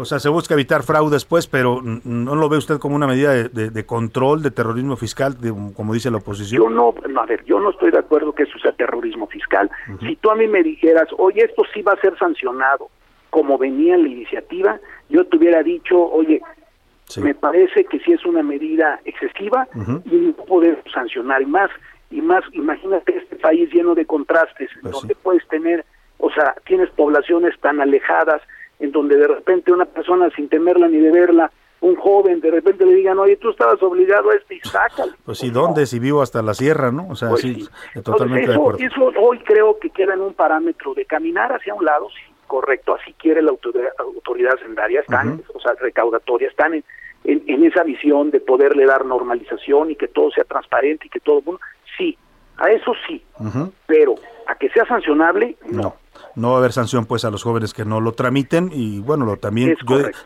O sea, se busca evitar fraudes, pues, pero ¿no lo ve usted como una medida de, control de terrorismo fiscal, como dice la oposición? Yo no, a ver, yo no estoy de acuerdo que eso sea terrorismo fiscal. Si tú a mí me dijeras, oye, esto sí va a ser sancionado, como venía en la iniciativa, yo te hubiera dicho, oye, me parece que sí es una medida excesiva y no poder sancionar más y más, imagínate este país lleno de contrastes, pues donde puedes tener, o sea, tienes poblaciones tan alejadas, en donde de repente una persona sin temerla ni de verla, un joven, de repente le digan, oye, tú estabas obligado a esto y sácalo. Pues sí, ¿dónde? Si vivo hasta la sierra, ¿no? O sea, pues sí, totalmente de acuerdo. Eso hoy creo que queda en un parámetro de caminar hacia un lado, sí, correcto, así quiere la autoridad, autoridad sendaria, están, o sea, recaudatoria, están en, en, esa visión de poderle dar normalización y que todo sea transparente y que todo el mundo, sí, a eso sí, pero a que sea sancionable, no. no. va a haber sanción pues a los jóvenes que no lo tramiten y bueno, lo también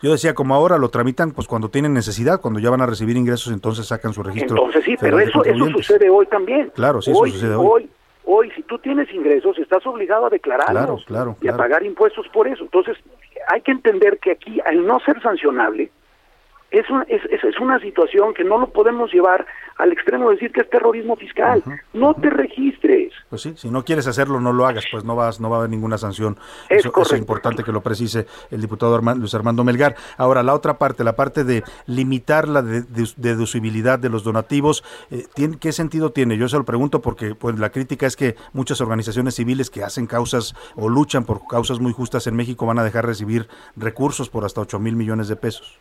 yo, decía como ahora lo tramitan pues cuando tienen necesidad, cuando ya van a recibir ingresos entonces sacan su registro. Entonces sí, pero eso eso sucede hoy también. Claro, sí, eso sucede hoy. hoy. si tú tienes ingresos, estás obligado a declararlos claro, claro, y a pagar impuestos por eso. Entonces, hay que entender que aquí, al no ser sancionable, es, es, es, una situación que no lo podemos llevar al extremo de decir que es terrorismo fiscal. no te registres. Pues sí, si no quieres hacerlo, no lo hagas, pues no vas, no va a haber ninguna sanción. Es eso, es importante que lo precise el diputado Luis Armando Melgar. Ahora, la otra parte, la parte de limitar la deducibilidad de, los donativos, eh, ¿qué sentido tiene? Yo se lo pregunto porque pues, la crítica es que muchas organizaciones civiles que hacen causas o luchan por causas muy justas en México van a dejar recibir recursos por hasta 8 mil millones de pesos.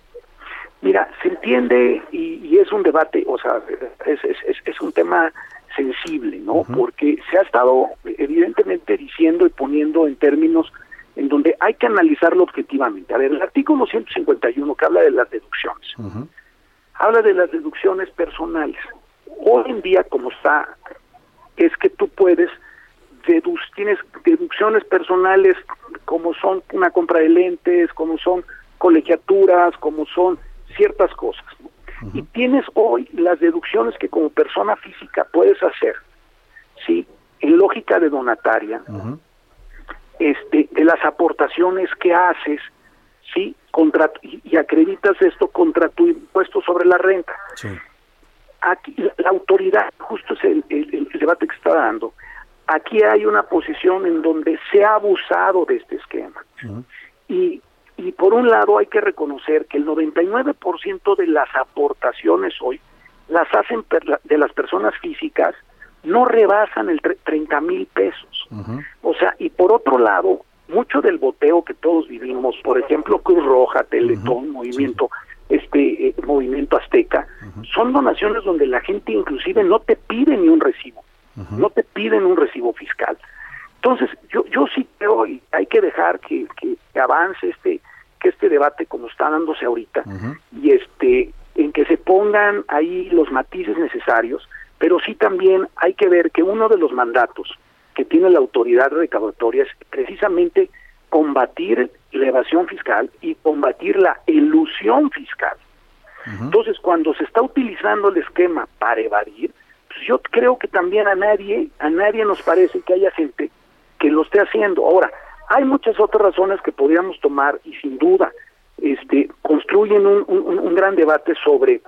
Mira, se entiende y, es un debate, o sea, es, es, es un tema sensible, ¿no? Porque se ha estado evidentemente diciendo y poniendo en términos en donde hay que analizarlo objetivamente. A ver, el artículo 151 que habla de las deducciones, habla de las deducciones personales. Hoy en día, como está, es que tú puedes deduc tienes deducciones personales como son una compra de lentes, como son colegiaturas, como son ciertas cosas. Y tienes hoy las deducciones que como persona física puedes hacer, ¿sí? En lógica de donataria, este, de las aportaciones que haces, ¿sí? Contra, y, acreditas esto contra tu impuesto sobre la renta. Aquí la, autoridad, justo es el, el, debate que está dando, aquí hay una posición en donde se ha abusado de este esquema. Y y por un lado hay que reconocer que el 99% de las aportaciones hoy las hacen de las personas físicas, no rebasan el 30 mil pesos. O sea, y por otro lado, mucho del boteo que todos vivimos, por ejemplo, Cruz Roja, Teletón, Movimiento, este eh, Movimiento Azteca, son donaciones donde la gente inclusive no te pide ni un recibo, no te piden un recibo fiscal. Entonces, yo, yo sí creo y hay que dejar que, que, avance este que este debate ahorita y este en que se pongan ahí los matices necesarios, pero sí también hay que ver que uno de los mandatos que tiene la autoridad recaudatoria es precisamente combatir la evasión fiscal y combatir la ilusión fiscal. Entonces, cuando se está utilizando el esquema para evadir, pues yo creo que también a nadie, a nadie nos parece que haya gente que lo esté haciendo. Ahora, hay muchas otras razones que podríamos tomar y sin duda este, construyen un, un, gran debate sobre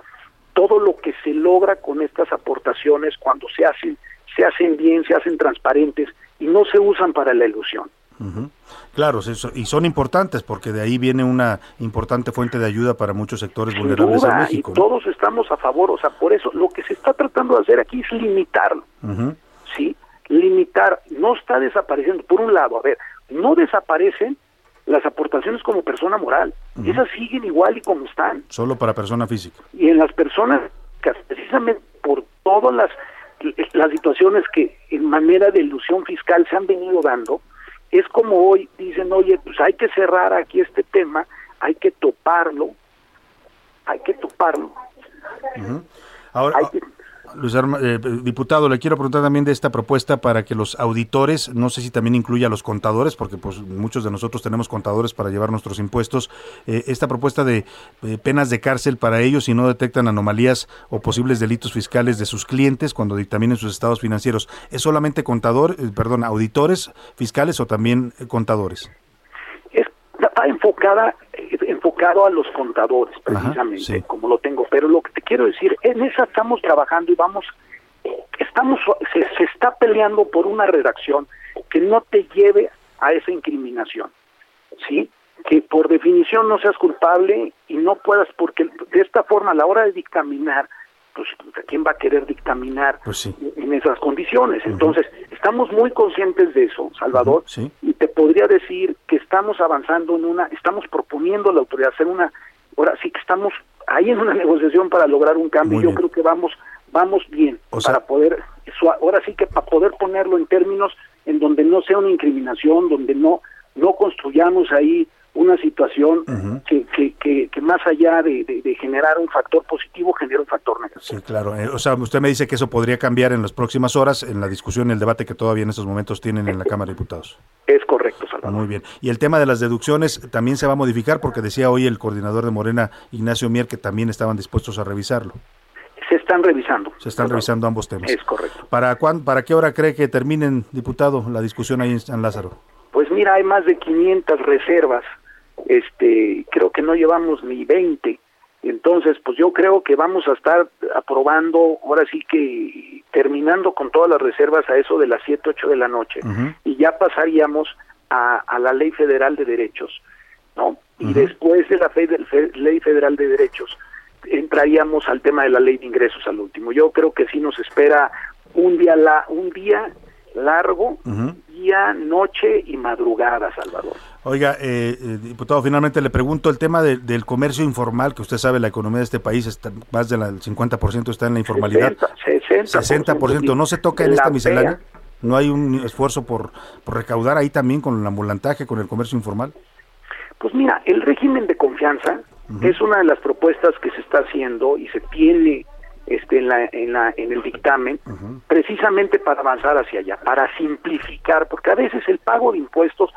todo lo que se logra con estas aportaciones cuando se hacen, se hacen bien, se hacen transparentes y no se usan para la ilusión. Claro, y son importantes porque de ahí viene una importante fuente de ayuda para muchos sectores vulnerables en México. Y todos estamos a favor, o sea, por eso lo que se está tratando de hacer aquí es limitarlo, ¿sí? limitar, no está desapareciendo. Por un lado, a ver, no desaparecen las aportaciones como persona moral, esas siguen igual y como están. Solo para persona física. Y en las personas, precisamente por todas las, las situaciones que en manera de ilusión fiscal se han venido dando, es como hoy dicen, oye, pues hay que cerrar aquí este tema, hay que toparlo, hay que toparlo. Ahora, Luis eh, diputado, le quiero preguntar también de esta propuesta para que los auditores, no sé si también incluye a los contadores, porque pues muchos de nosotros tenemos contadores para llevar nuestros impuestos, eh, esta propuesta de eh, penas de cárcel para ellos si no detectan anomalías o posibles delitos fiscales de sus clientes cuando dictaminen sus estados financieros, ¿es solamente contador, perdón, auditores fiscales o también contadores? Está enfocada enfocado a los contadores precisamente como lo tengo. Pero lo que te quiero decir en esa estamos trabajando y vamos estamos se, se está peleando por una redacción que no te lleve a esa incriminación sí que por definición no seas culpable y no puedas porque de esta forma a la hora de dictaminar pues quién va a querer dictaminar pues en esas condiciones. Entonces, estamos muy conscientes de eso, Salvador, y te podría decir que estamos avanzando en una, estamos proponiendo a la autoridad hacer una, ahora sí que estamos ahí en una negociación para lograr un cambio. Yo creo que vamos, vamos bien para poder, ahora sí que para poder ponerlo en términos en donde no sea una incriminación, donde no, no construyamos ahí una situación que, que, que, más allá de, generar un factor positivo, genera un factor negativo. Sí, claro. Eh, o sea, usted me dice que eso podría cambiar en las próximas horas en la discusión, y el debate que todavía en estos momentos tienen en la Cámara de Diputados. Es correcto, Salvador. Muy bien. Y el tema de las deducciones también se va a modificar porque decía hoy el coordinador de Morena, Ignacio Mier, que también estaban dispuestos a revisarlo. Se están revisando. Se están revisando ambos temas. Es correcto. ¿Para, cuán, ¿Para qué hora cree que terminen, diputado, la discusión ahí en San Lázaro? Pues mira, hay más de 500 reservas este creo que no llevamos ni 20 Entonces, pues yo creo que vamos a estar aprobando, ahora sí que terminando con todas las reservas a eso de las 7, 8 de la noche, y ya pasaríamos a, a, la Ley Federal de Derechos, ¿no? Y después de la Ley Federal de Derechos, entraríamos al tema de la Ley de Ingresos al último. Yo creo que sí nos espera un día, la, un día largo, día, noche y madrugada, Salvador. Oiga, eh, eh, diputado, finalmente le pregunto el tema del comercio informal, que usted sabe, la economía de este país, está, más del 50% está en la informalidad. 60%. 60%, ¿No se toca en esta miscelánea? ¿No hay un esfuerzo por, por recaudar ahí también con el ambulantaje, con el comercio informal? Pues mira, el régimen de confianza es una de las propuestas que se está haciendo y se tiene este, en, la, en, la, en el dictamen, precisamente para avanzar hacia allá, para simplificar, porque a veces el pago de impuestos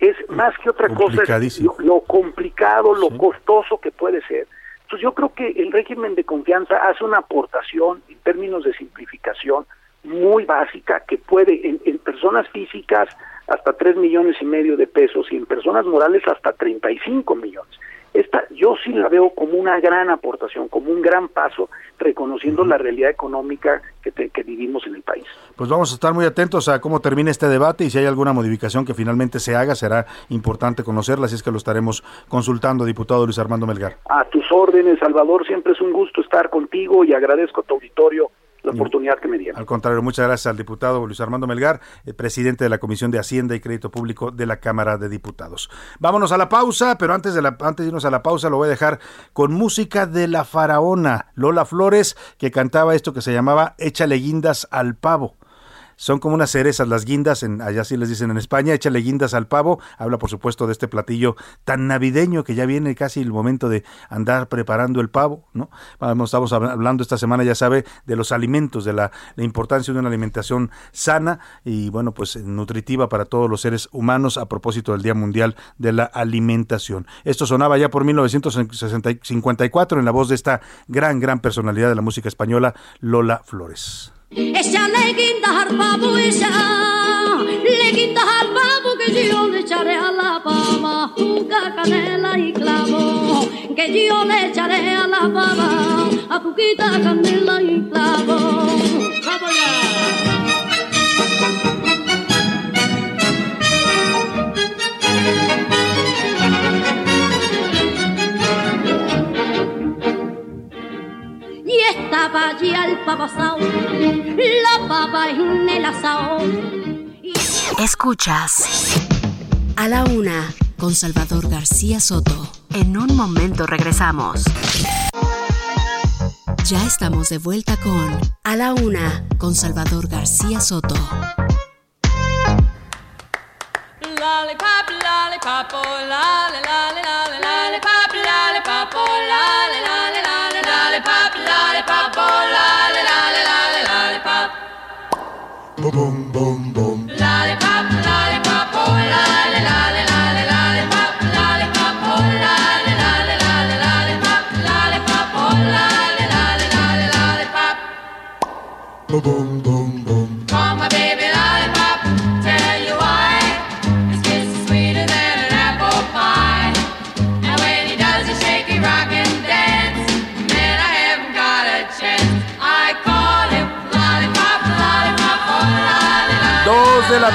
es más que otra cosa lo, complicado, lo costoso que puede ser. Entonces yo creo que el régimen de confianza hace una aportación en términos de simplificación muy básica que puede en, en personas físicas hasta 3 millones y medio de pesos y en personas morales hasta 35 millones. Esta yo sí la veo como una gran aportación, como un gran paso, reconociendo la realidad económica que, que, vivimos en el país. Pues vamos a estar muy atentos a cómo termine este debate y si hay alguna modificación que finalmente se haga, será importante conocerla, así es que lo estaremos consultando, diputado Luis Armando Melgar. A tus órdenes, Salvador, siempre es un gusto estar contigo y agradezco a tu auditorio la oportunidad que me dieron. Al contrario, muchas gracias al diputado Luis Armando Melgar, el presidente de la Comisión de Hacienda y Crédito Público de la Cámara de Diputados. Vámonos a la pausa, pero antes de, la, antes de irnos a la pausa lo voy a dejar con música de la faraona Lola Flores, que cantaba esto que se llamaba Échale guindas al pavo son como unas cerezas las guindas, en, allá sí les dicen en España, échale guindas al pavo, habla por supuesto de este platillo tan navideño que ya viene casi el momento de andar preparando el pavo, ¿no? Vamos, estamos hablando esta semana, ya sabe, de los alimentos, de la, importancia de una alimentación sana y bueno, pues nutritiva para todos los seres humanos a propósito del Día Mundial de la Alimentación. Esto sonaba ya por 1954 en la voz de esta gran, gran personalidad de la música española, Lola Flores. Échale guindas al pavo, ella, le guindas al pavo que yo le echaré a la pava azúcar, canela y clavo. Que yo le echaré a la pava azúcar, canela y clavo. ¡Vamos ya! Estaba allí al pavasao, la pava en el asao. Escuchas a la una con Salvador García Soto. En un momento regresamos. Ya estamos de vuelta con A la una con Salvador García Soto. Lollipop, lollipop, oh, lale, lale, lale, Boom,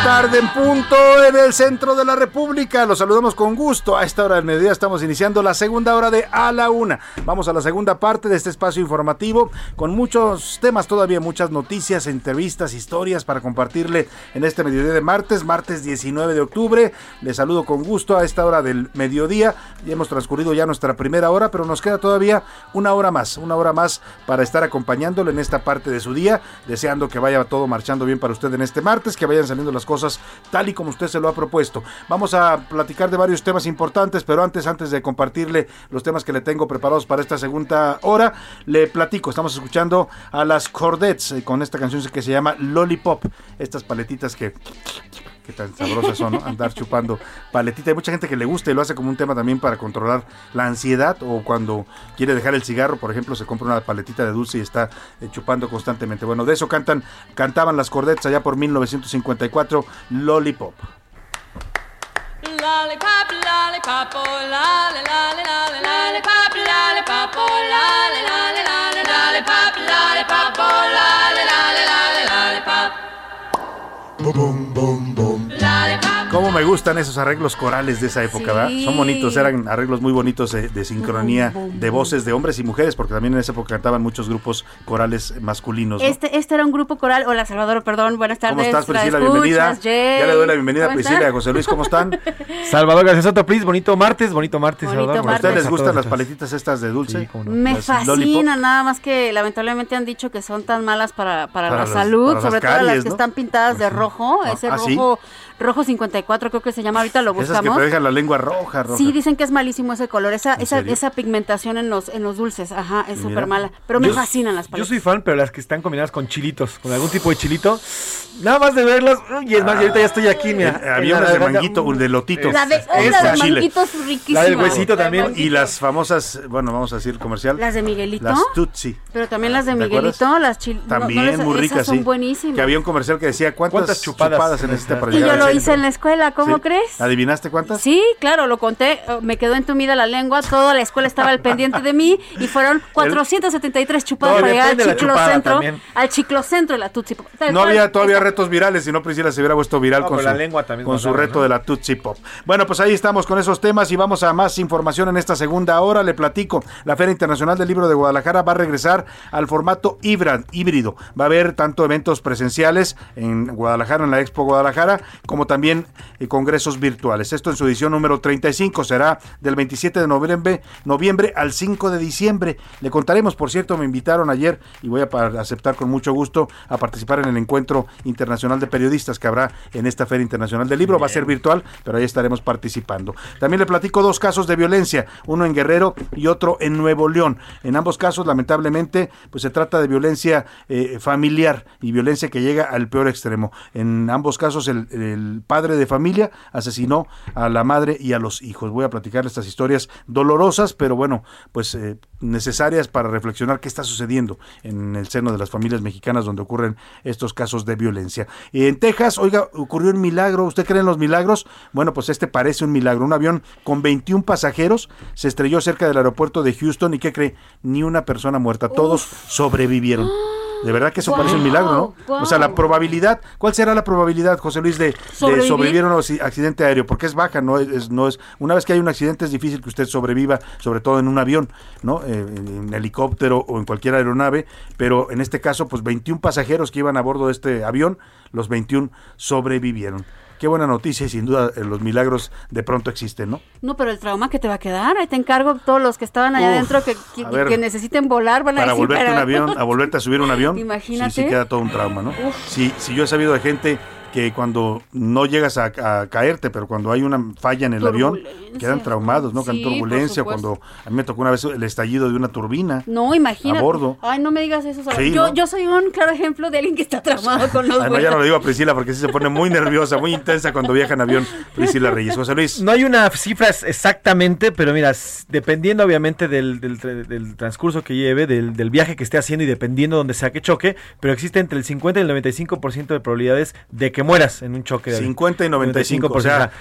tarde en punto en el centro de la República. Los saludamos con gusto. A esta hora del mediodía estamos iniciando la segunda hora de A la Una. Vamos a la segunda parte de este espacio informativo con muchos temas todavía, muchas noticias, entrevistas, historias para compartirle en este mediodía de martes, martes 19 de octubre. Les saludo con gusto a esta hora del mediodía. Ya hemos transcurrido ya nuestra primera hora, pero nos queda todavía una hora más, una hora más para estar acompañándole en esta parte de su día, deseando que vaya todo marchando bien para usted en este martes, que vayan saliendo las cosas tal y como usted se lo ha propuesto. Vamos a platicar de varios temas importantes, pero antes, antes de compartirle los temas que le tengo preparados para esta segunda hora, le platico. Estamos escuchando a las Cordettes eh, con esta canción que se llama Lollipop. Estas paletitas que qué tan sabrosas son, ¿no? Andar chupando paletita. Hay mucha gente que le gusta y lo hace como un tema también para controlar la ansiedad o cuando quiere dejar el cigarro, por ejemplo, se compra una paletita de dulce y está eh, chupando constantemente. Bueno, de eso cantan, cantaban las Cordettes allá por 1954, Lollipop. lollipop, lollipop, oh lolly, lolly, lolly, lollipop, lollipop, oh lolly, lolly, lolly, lollipop, lollipop, oh lolly, lolly, lolly, lollipop. Boom, boom, boom. Cómo me gustan esos arreglos corales de esa época, ¿verdad? Son bonitos, eran arreglos muy bonitos de, de sincronía de voces de hombres y mujeres, porque también en esa época cantaban muchos grupos corales masculinos. ¿no? Este, este era un grupo coral. Hola, Salvador, perdón. Buenas tardes. ¿Cómo estás, Priscila? La escuchas, Bienvenida. Jay. Ya le doy la bienvenida a ¿Cómo Priscila y a? José Luis. ¿Cómo están? Salvador García Soto, please. Bonito martes, bonito martes, Bonito Salvador. ¿A ustedes les gustan las paletitas estas de dulce? Me Las lollipop. fascina, nada más que lamentablemente han dicho que son tan malas para, para, Para la las- salud, para las sobre todo las que ¿no? están pintadas de rojo, ese Ah, ¿sí? Rojo, rojo 54 creo que se llama, ahorita lo Esas que buscamos. te dejan la lengua roja, roja. Sí, dicen que es malísimo ese color, esa, esa, serio? esa pigmentación en los, en los dulces, ajá, es súper mala. Pero me Yo- fascinan las Yo paletas. soy fan, pero las que están combinadas con chilitos, con algún tipo de chilito. Nada más de verlas, y es más, y ahorita ya estoy aquí, mira. Eh, Había en unas de manguito, un de lotito. La de, Esa, la de chile. manguitos riquísima. La del huesito también. Y las famosas, bueno, vamos a decir comercial. Las de Miguelito. Las Tutsi. Pero también las de. Miguelito, las chil... no- no También les- muy ricas, son sí. buenísimas. Que había un comercial que decía cuántas, ¿Cuántas chupadas, chupadas se necesita para llegar yo lo hice en la escuela, ¿cómo ¿Sí? crees? ¿Adivinaste cuántas? Sí, claro, lo conté, eh, me quedó entumida la lengua, toda la escuela estaba al pendiente de mí y fueron 473 chupadas Todo para llegar al chiclocentro, al chiclocentro de la Tutsi Pop. Tal No cual, había todavía esta- retos virales, si no Priscila se hubiera puesto viral No, con, su, la lengua también con su reto ¿no? de la Tootsie Pop. Bueno, pues ahí estamos con esos temas y vamos a más información en esta segunda hora. Le platico, la Feria Internacional del Libro de Guadalajara va a regresar al formato híbrido. Va a haber tanto eventos presenciales en Guadalajara, en la Expo Guadalajara, como también eh, congresos virtuales. Esto en su edición número 35 será del 27 de noviembre, noviembre al 5 de diciembre. Le contaremos, por cierto, me invitaron ayer y voy a aceptar con mucho gusto a participar en el encuentro internacional de periodistas que habrá en esta Feria Internacional del Libro. Va a ser virtual, pero ahí estaremos participando. También le platico dos casos de violencia, uno en Guerrero y otro en Nuevo León. En ambos casos, lamentablemente, pues se trata de violencia eh, familiar y violencia que llega al peor extremo. En ambos casos, el, el padre de familia asesinó a la madre y a los hijos. Voy a platicar estas historias dolorosas, pero bueno, pues eh, necesarias para reflexionar qué está sucediendo en el seno de las familias mexicanas donde ocurren estos casos de violencia. Y en Texas, oiga, ocurrió un milagro. ¿Usted cree en los milagros? Bueno, pues este parece un milagro. Un avión con 21 pasajeros se estrelló cerca del aeropuerto de Houston y ¿qué cree? Ni una persona muerta. Todos sobrevivieron. De verdad que eso parece un milagro, ¿no? O sea, la probabilidad, ¿cuál será la probabilidad, José Luis, de, de ¿Sobrevivir? a un acci- accidente aéreo? Porque es baja, no es, no es. Una vez que hay un accidente es difícil que usted sobreviva, sobre todo en un avión, ¿no? Eh, en helicóptero o en cualquier aeronave, pero en este caso, pues 21 pasajeros que iban a bordo de este avión, los 21 sobrevivieron. Qué buena noticia y sin duda eh, los milagros de pronto existen, ¿no? No, pero el trauma que te va a quedar, ahí te encargo todos los que estaban allá Uf, adentro que, que, a ver. que necesiten volar, van a para decir, volverte a un pero- avión, a volverte a subir un avión, Imagínate. sí, sí queda todo un trauma, ¿no? Sí, yo he sabido de gente que cuando no llegas a, a caerte, pero cuando hay una falla en el avión, quedan traumados, ¿no? Con Sí, turbulencia, cuando a mí me tocó una vez el estallido de una turbina. No, imagínate. A bordo. Ay, no me digas eso. Sí, yo, ¿no? yo soy un claro ejemplo de alguien que está traumado con los Además ya no lo digo a Priscila porque sí se pone muy nerviosa, muy intensa cuando viaja en avión. Priscila Reyes. José Luis. No hay una cifra exactamente, pero mira, dependiendo obviamente del, del transcurso que lleve, del, del viaje que esté haciendo y dependiendo donde sea que choque, pero existe entre el 50 y el 95% de probabilidades de que mueras en un choque. de avión. 50 y 95, o sea,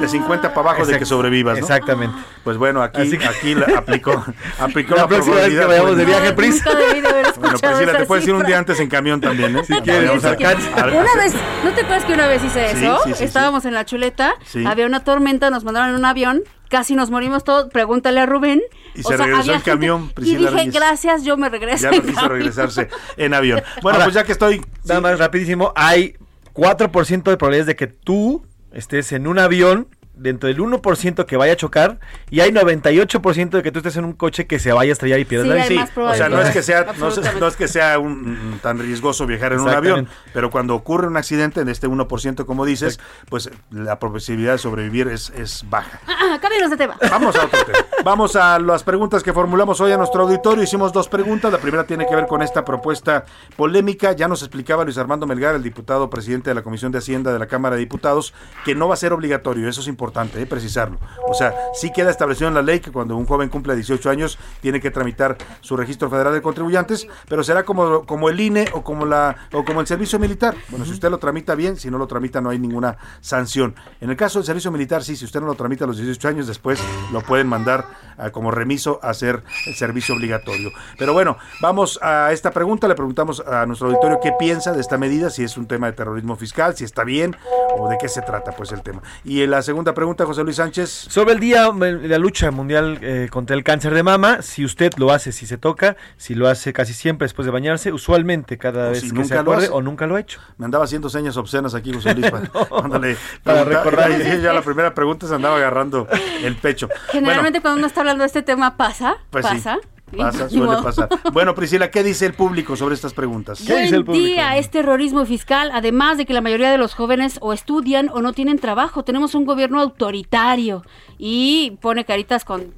de 50 para abajo de que sobrevivas, ¿no? Exactamente. Pues bueno, aquí, Así que- aquí la aplicó, aplicó La la, próxima vez que vayamos de viaje, Pris. Bueno, Priscila, te esa puedes ir un día antes en camión también, ¿eh? Si quieres, Una vez, ¿no te acuerdas que una vez hice eso? sí, sí, Estábamos en la chuleta, Sí. había una tormenta, nos mandaron en un avión, casi nos morimos todos, pregúntale a Rubén. Y se regresó en camión, gente- Y Priscila dije, Reyes. gracias, yo me regreso Ya no quiso regresarse en avión. Bueno, Ahora, pues ya que estoy. Nada más rapidísimo, hay 4% de probabilidades de que tú estés en un avión dentro del 1% que vaya a chocar y hay 98% de que tú estés en un coche que se vaya a estrellar y pierdas Sí, la vida. más O sea, no es que sea, no, es- no es que sea un, tan riesgoso viajar en un avión, pero cuando ocurre un accidente en este 1%, como dices, pues la posibilidad de sobrevivir es, es baja. Ah, ah, cámbianos de tema. Vamos a otro tema. Vamos a las preguntas que formulamos hoy a nuestro auditorio. Hicimos dos preguntas. La primera tiene que ver con esta propuesta polémica. Ya nos explicaba Luis Armando Melgar, el diputado presidente de la Comisión de Hacienda de la Cámara de Diputados, que no va a ser obligatorio. Eso es importante importante, eh, precisarlo. O sea, sí queda establecido en la ley que cuando un joven cumple 18 años tiene que tramitar su registro federal de contribuyentes, pero será como, como el INE o como, la, o como el servicio militar. Bueno, si usted lo tramita bien, si no lo tramita no hay ninguna sanción. En el caso del servicio militar, sí, si usted no lo tramita a los 18 años, después lo pueden mandar como remiso a hacer el servicio obligatorio. Pero bueno, vamos a esta pregunta, le preguntamos a nuestro auditorio qué piensa de esta medida, si es un tema de terrorismo fiscal, si está bien o de qué se trata pues el tema. Y en la segunda pregunta, José Luis Sánchez. Sobre el día de la lucha mundial eh, contra el cáncer de mama, si usted lo hace, si se toca, si lo hace casi siempre después de bañarse, usualmente cada vez que se acuerde o nunca lo ha hecho. Me andaba haciendo señas obscenas aquí, José Luis, para, recordar. Ya la primera pregunta se andaba agarrando el pecho. Generalmente cuando uno está hablando de este tema pasa, pues pasa. Pasa, suele pasar. Bueno, Priscila, ¿qué dice el público sobre estas preguntas? ¿Qué dice el público? día es terrorismo fiscal, además de que la mayoría de los jóvenes o estudian o no tienen trabajo. Tenemos un gobierno autoritario y pone caritas con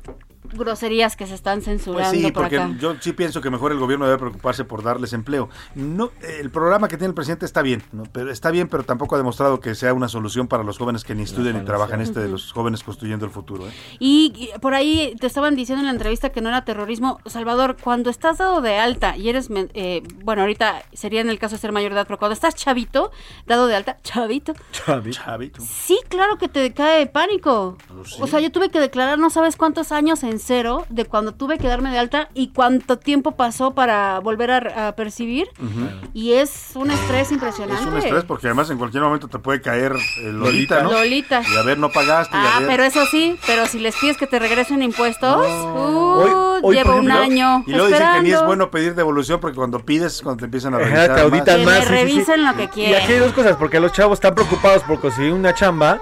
groserías que se están censurando. Pues sí, porque yo sí pienso que mejor el gobierno debe preocuparse por darles empleo. No, el programa que tiene el presidente está bien, ¿no? pero está bien, pero tampoco ha demostrado que sea una solución para los jóvenes que ni estudian ni trabajan este de los jóvenes construyendo el futuro. ¿eh? Y, por ahí te estaban diciendo en la entrevista que no era terrorismo. Salvador, cuando estás dado de alta y eres, eh, bueno, ahorita sería en el caso de ser mayor de edad, pero cuando estás chavito, dado de alta, chavito. Chavito. Sí, claro que te cae pánico. Pues o sea, yo tuve que declarar no sabes cuántos años en cero de cuando tuve que darme de alta y cuánto tiempo pasó para volver a, percibir. Y es un estrés impresionante. Es un estrés porque además en cualquier momento te puede caer el Lolita, ¿no? Lolita. Y a ver, no pagaste. Ah, pero eso sí, pero si les pides que te regresen impuestos, uh, lleva un año. Y luego dicen que ni es bueno pedir devolución porque cuando pides, cuando te empiezan a revisar. te auditan más. Que revisen lo que quieren. Y aquí hay dos cosas, porque los chavos están preocupados por conseguir una chamba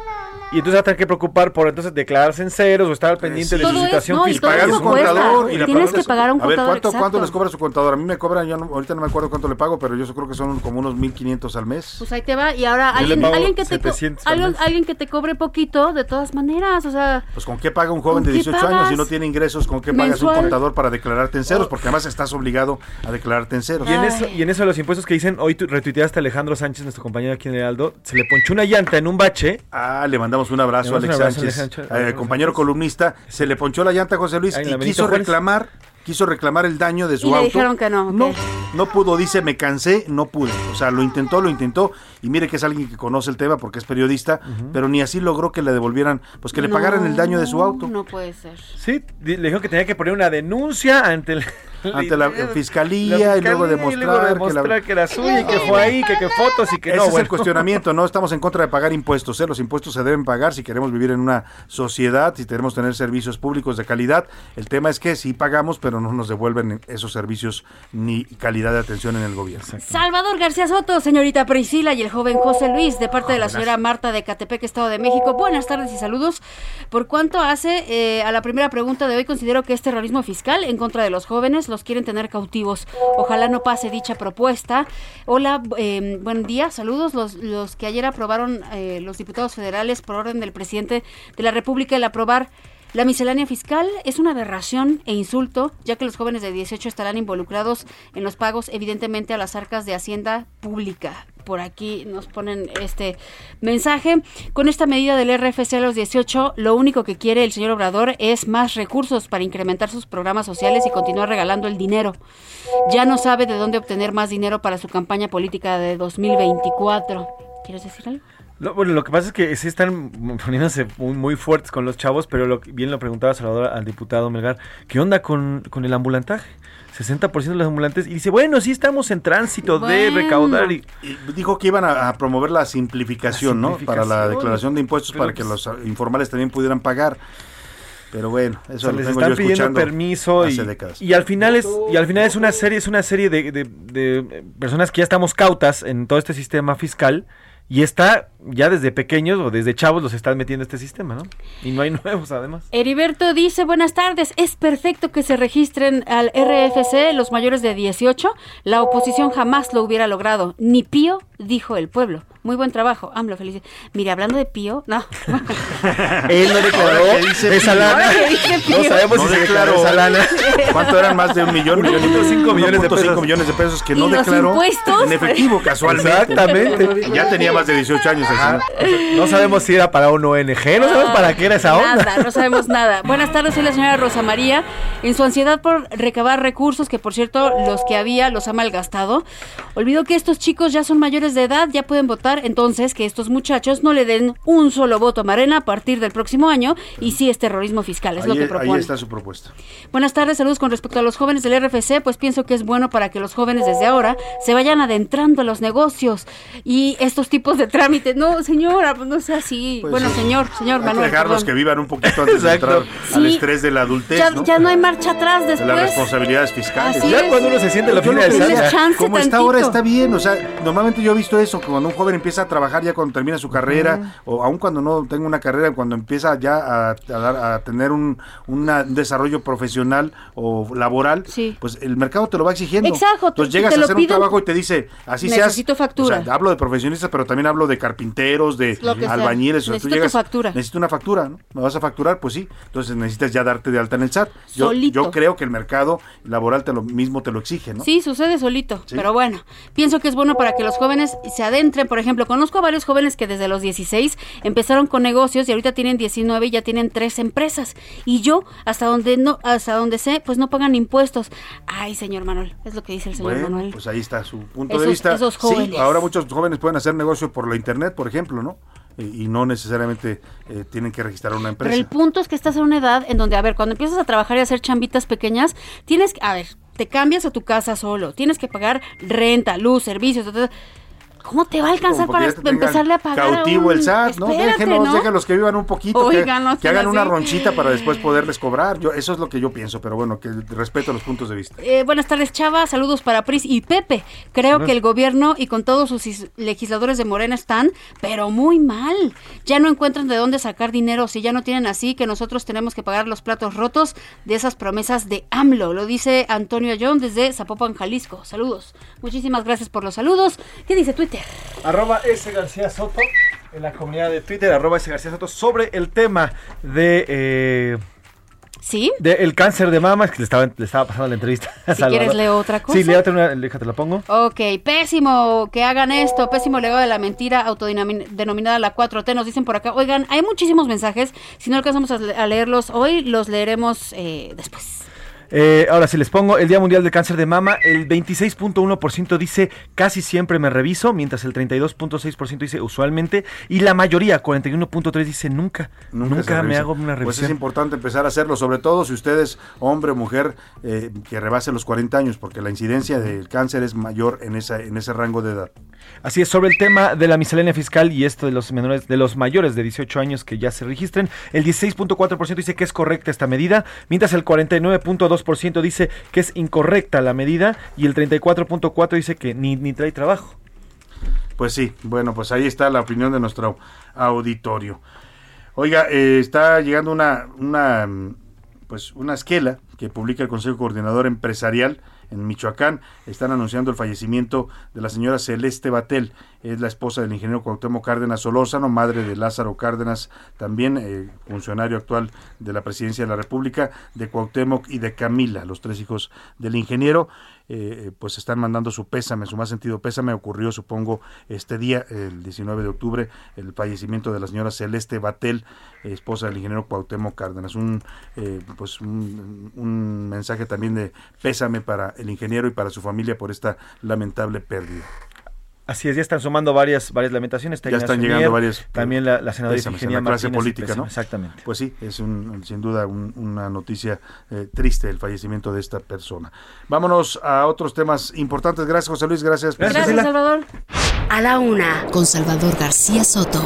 y entonces va a tener que preocupar por entonces declararse en ceros o estar al pendiente de su situación fiscal. Pagar su contador. Y Tienes que pagar un contador. A ver, ¿cuánto, ¿cuánto les cobra su contador? A mí me cobran, yo ahorita no me acuerdo cuánto le pago, pero yo creo que son como unos 1.500 al mes. Pues ahí te va. Y ahora alguien, alguien, que te alguien, alguien, que te cobre poquito, de todas maneras, o sea... Pues ¿con qué paga un joven de 18 años si no tiene ingresos? ¿Con qué pagas un contador para declararte en ceros? Porque además estás obligado a declararte en ceros. Y en, eso, y en eso de los impuestos que dicen, hoy retuiteaste a Alejandro Sánchez, nuestro compañero aquí en el Aldo, se le ponchó una llanta en un bache. Ah, le mandamos un abrazo, Alex Sánchez, eh, compañero columnista, se le ponchó la llanta a José Luis y quiso reclamar quiso reclamar el daño de su y auto. dijeron que no. No, no pudo, dice, me cansé, no pude. O sea, lo intentó, lo intentó, y mire que es alguien que conoce el tema porque es periodista, pero ni así logró que le devolvieran, pues que le pagaran el daño de su auto. No puede ser. Sí, le dijo que tenía que poner una denuncia ante el ante la fiscalía, y luego demostrar, que, era suya y que fue ahí, que, que fotos y que Ese no. es el cuestionamiento, no estamos en contra de pagar impuestos, ¿eh? los impuestos se deben pagar si queremos vivir en una sociedad, si queremos tener servicios públicos de calidad. El tema es que sí pagamos, pero no nos devuelven esos servicios ni calidad de atención en el gobierno. Salvador García Soto, señorita Priscila y el joven José Luis, de parte de la señora Marta de Catepec, Estado de México. Buenas tardes y saludos. ¿Por cuánto hace eh, a la primera pregunta de hoy? Considero que es terrorismo fiscal en contra de los jóvenes los quieren tener cautivos. Ojalá no pase dicha propuesta. Hola, eh, buen día, saludos. Los, los que ayer aprobaron eh, los diputados federales por orden del presidente de la República el aprobar la miscelánea fiscal es una aberración e insulto, ya que los jóvenes de 18 estarán involucrados en los pagos, evidentemente, a las arcas de Hacienda Pública. Por aquí nos ponen este mensaje. Con esta medida del RFC a los 18, lo único que quiere el señor Obrador es más recursos para incrementar sus programas sociales y continuar regalando el dinero. Ya no sabe de dónde obtener más dinero para su campaña política de 2024. ¿Quieres decir algo? Bueno, lo que pasa es que sí están poniéndose muy, fuertes con los chavos, pero lo, bien lo preguntaba Salvador al diputado Melgar, ¿qué onda con, con el ambulantaje? 60% de los ambulantes y dice, bueno, sí estamos en tránsito de recaudar. Y, dijo que iban a, promover la simplificación, ¿no? Para la declaración de impuestos, para que los informales también pudieran pagar. Pero bueno, eso les están pidiendo permiso y, y, al final es y al final es una serie es una serie de, de personas que ya estamos cautas en todo este sistema fiscal y está, ya desde pequeños o desde chavos los están metiendo este sistema, ¿no? Y no hay nuevos además. Heriberto dice, buenas tardes, es perfecto que se registren al RFC los mayores de 18. La oposición jamás lo hubiera logrado. Ni pío, dijo el pueblo. Muy buen trabajo. AMLO, feliz. Mire, hablando de Pío, no. Él no declaró esa Pío. lana. No Pío. sabemos No si declaró. esa lana. ¿Cuánto eran más de un millón? millón y medio? 1.5 millones de 1.5 pesos. millones de pesos que ¿Y no los declaró impuestos? en efectivo casualmente. Exactamente. Ya tenía más de 18 años. No sabemos si era para un ONG, no sabemos para qué era esa onda. Nada, no sabemos nada. Buenas tardes, soy la señora Rosa María. En su ansiedad por recabar recursos, que por cierto, los que había los ha malgastado, olvidó que estos chicos ya son mayores de edad, ya pueden votar, entonces que estos muchachos no le den un solo voto a Marena a partir del próximo año y sí es terrorismo fiscal, es lo Ahí, que ahí propone. está su propuesta. Buenas tardes, saludos con respecto a los jóvenes del RFC, pues pienso que es bueno para que los jóvenes desde ahora se vayan adentrando a los negocios y estos tipos de trámites. No, señora, pues no sea así. Pues bueno, sí. señor, señor Hay que dejarlos perdón. que vivan un poquito antes de entrar al estrés de la adultez, ya, ¿no? ya no hay marcha atrás de después. las responsabilidades fiscales. Así Ya es. cuando uno se siente en la SAT. Tienes chance como está ahora está bien, o sea, normalmente yo he visto eso, que cuando un joven empieza a trabajar ya cuando termina su carrera, o aun cuando no tenga una carrera, cuando empieza ya a, a dar- a tener un, una- un desarrollo profesional o laboral, Sí. pues el mercado te lo va exigiendo. Exacto, Entonces te- llegas a hacer un trabajo y te dice, así seas. Necesito factura. O sea, hablo de profesionistas, pero también hablo de carpinteros, de que sea. albañiles. o sea, factura. Necesito una factura, ¿no? ¿Me vas a facturar? Pues sí. Entonces necesitas ya darte de alta en el SAT. Yo, Solito. yo creo que el mercado laboral te lo mismo te lo exige, ¿no? Sí, sucede solito, Sí. pero bueno, pienso que es bueno para que los jóvenes se adentren, por ejemplo, conozco a varios jóvenes que desde los 16 empezaron con negocios y ahorita tienen 19 y ya tienen tres empresas y yo hasta donde no hasta donde sé, pues no pagan impuestos. Ay, señor Manuel, es lo que dice el señor Bueno, Manuel. pues ahí está su punto de vista. esos Sí, jóvenes. ahora muchos jóvenes pueden hacer negocio por la internet, por ejemplo, ¿no? Y, y no necesariamente eh, tienen que registrar una Pero empresa. el punto es que estás en una edad en donde, a ver, cuando empiezas a trabajar y a hacer chambitas pequeñas, tienes que, a ver, te cambias a tu casa solo, tienes que pagar renta, luz, servicios, ta. ¿Cómo te va a alcanzar Como para empezarle a pagar? Cautivo un- el SAT, ¿no? Espérate, Déjenos, ¿no? déjenlos que vivan un poquito, que- Oigan, hagan una ronchita para después poderles cobrar. Yo, eso es lo que yo pienso, pero bueno, que respeto los puntos de vista. Eh, buenas tardes, Chava. Saludos para Pris y Pepe. Creo que el gobierno y con todos sus is- legisladores de Morena están, pero muy mal. Ya no encuentran de dónde sacar dinero. Si ya no tienen así, que nosotros tenemos que pagar los platos rotos de esas promesas de AMLO. Lo dice Antonio Ayón desde Zapopan, Jalisco. Saludos. Muchísimas gracias por los saludos. ¿Qué dice Twitter? Arroba S García Soto en la comunidad de Twitter, arroba S García Soto, sobre el tema de... eh, ¿Sí? de el cáncer de mama, es que le estaba, le estaba pasando la entrevista. Si Salvador. quieres, leo otra cosa. Sí, léate una, déjate la pongo. Ok, pésimo que hagan esto, pésimo legado de la mentira autodenominada la 4T. Nos dicen por acá, oigan, hay muchísimos mensajes. Si no alcanzamos a leerlos hoy, los leeremos eh, después. Eh, ahora sí les pongo el Día Mundial del Cáncer de Mama. El 26.1% dice casi siempre me reviso, mientras el 32.6% dice usualmente. Y la mayoría, 41.3% dice nunca. Nunca, me hago una Pues es revisión. importante empezar a hacerlo, sobre todo si usted es hombre o mujer eh, que rebase los 40 años, porque la incidencia del cáncer es mayor en, esa, en ese rango de edad. Así es, sobre el tema de la miscelánea fiscal y esto de los menores, de los mayores de 18 años que ya se registren, el 16.4% dice que es correcta esta medida, mientras el 49.2% dice que es incorrecta la medida y el 34.4% dice que ni, ni trae trabajo. Pues sí, bueno, pues ahí está la opinión de nuestro auditorio. Oiga, eh, está llegando una, una, pues una esquela que publica el Consejo Coordinador Empresarial en Michoacán. Están anunciando el fallecimiento de la señora Celeste Batel. Es la esposa del ingeniero Cuauhtémoc Cárdenas Solórzano, madre de Lázaro Cárdenas, también eh, funcionario actual de la Presidencia de la República, de Cuauhtémoc y de Camila, los tres hijos del ingeniero. Eh, pues están mandando su pésame, su más sentido pésame. Ocurrió, supongo, este día, el 19 de octubre, el fallecimiento de la señora Celeste Batel, eh, esposa del ingeniero Cuauhtémoc Cárdenas. Un, eh, pues un mensaje también de pésame para el ingeniero y para su familia por esta lamentable pérdida. Así es, ya están sumando varias, varias lamentaciones. Ya están Mier, llegando varias. También la, la senadora Ifigenia la clase Martínez, política, pésame, ¿no? Exactamente. Pues sí, es un, sin duda un- una noticia eh, triste el fallecimiento de esta persona. Vámonos a otros temas importantes. Gracias, José Luis. Gracias. Gracias, Salvador. A la una, con Salvador García Soto.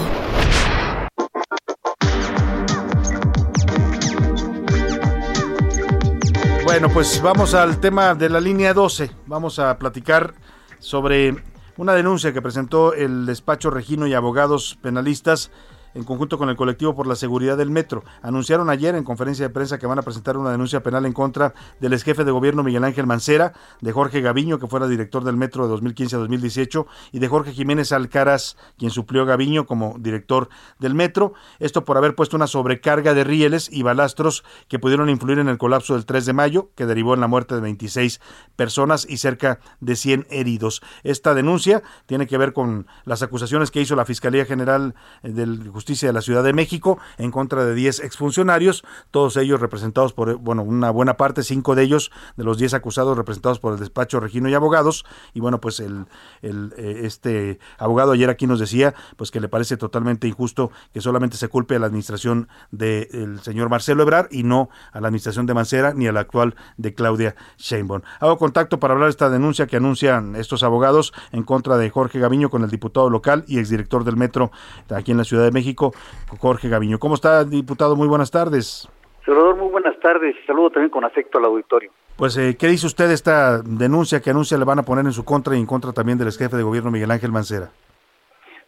Bueno, pues vamos al tema de la línea 12. Vamos a platicar sobre una denuncia que presentó el despacho Regino y abogados penalistas en conjunto con el colectivo por la seguridad del metro. Anunciaron ayer en conferencia de prensa que van a presentar una denuncia penal en contra del ex jefe de gobierno Miguel Ángel Mancera, de Jorge Gaviño, que fuera director del metro de 2015 a 2018, y de Jorge Jiménez Alcaraz, quien suplió a Gaviño como director del metro. Esto por haber puesto una sobrecarga de rieles y balastros que pudieron influir en el colapso del 3 de mayo, que derivó en la muerte de 26 personas y cerca de 100 heridos. Esta denuncia tiene que ver con las acusaciones que hizo la Fiscalía General de Justicia de la Ciudad de México en contra de 10 exfuncionarios, todos ellos representados por, bueno, una buena parte, cinco de ellos, de los 10 acusados representados por el despacho Regino y Abogados. Y bueno, pues el, el, eh, este abogado ayer aquí nos decía pues que le parece totalmente injusto que solamente se culpe a la administración del señor Marcelo Ebrar y no a la administración de Mancera ni a la actual de Claudia Sheinbaum. Hago contacto para hablar de esta denuncia que anuncian estos abogados en contra de Jorge Gaviño con el diputado local y exdirector del Metro aquí en la Ciudad de México, Jorge Gaviño. ¿Cómo está, diputado? Muy buenas tardes. Salvador, muy buenas tardes y saludo también con afecto al auditorio. Pues, eh, ¿qué dice usted de esta denuncia que anuncia le van a poner en su contra y en contra también del ex jefe de gobierno Miguel Ángel Mancera?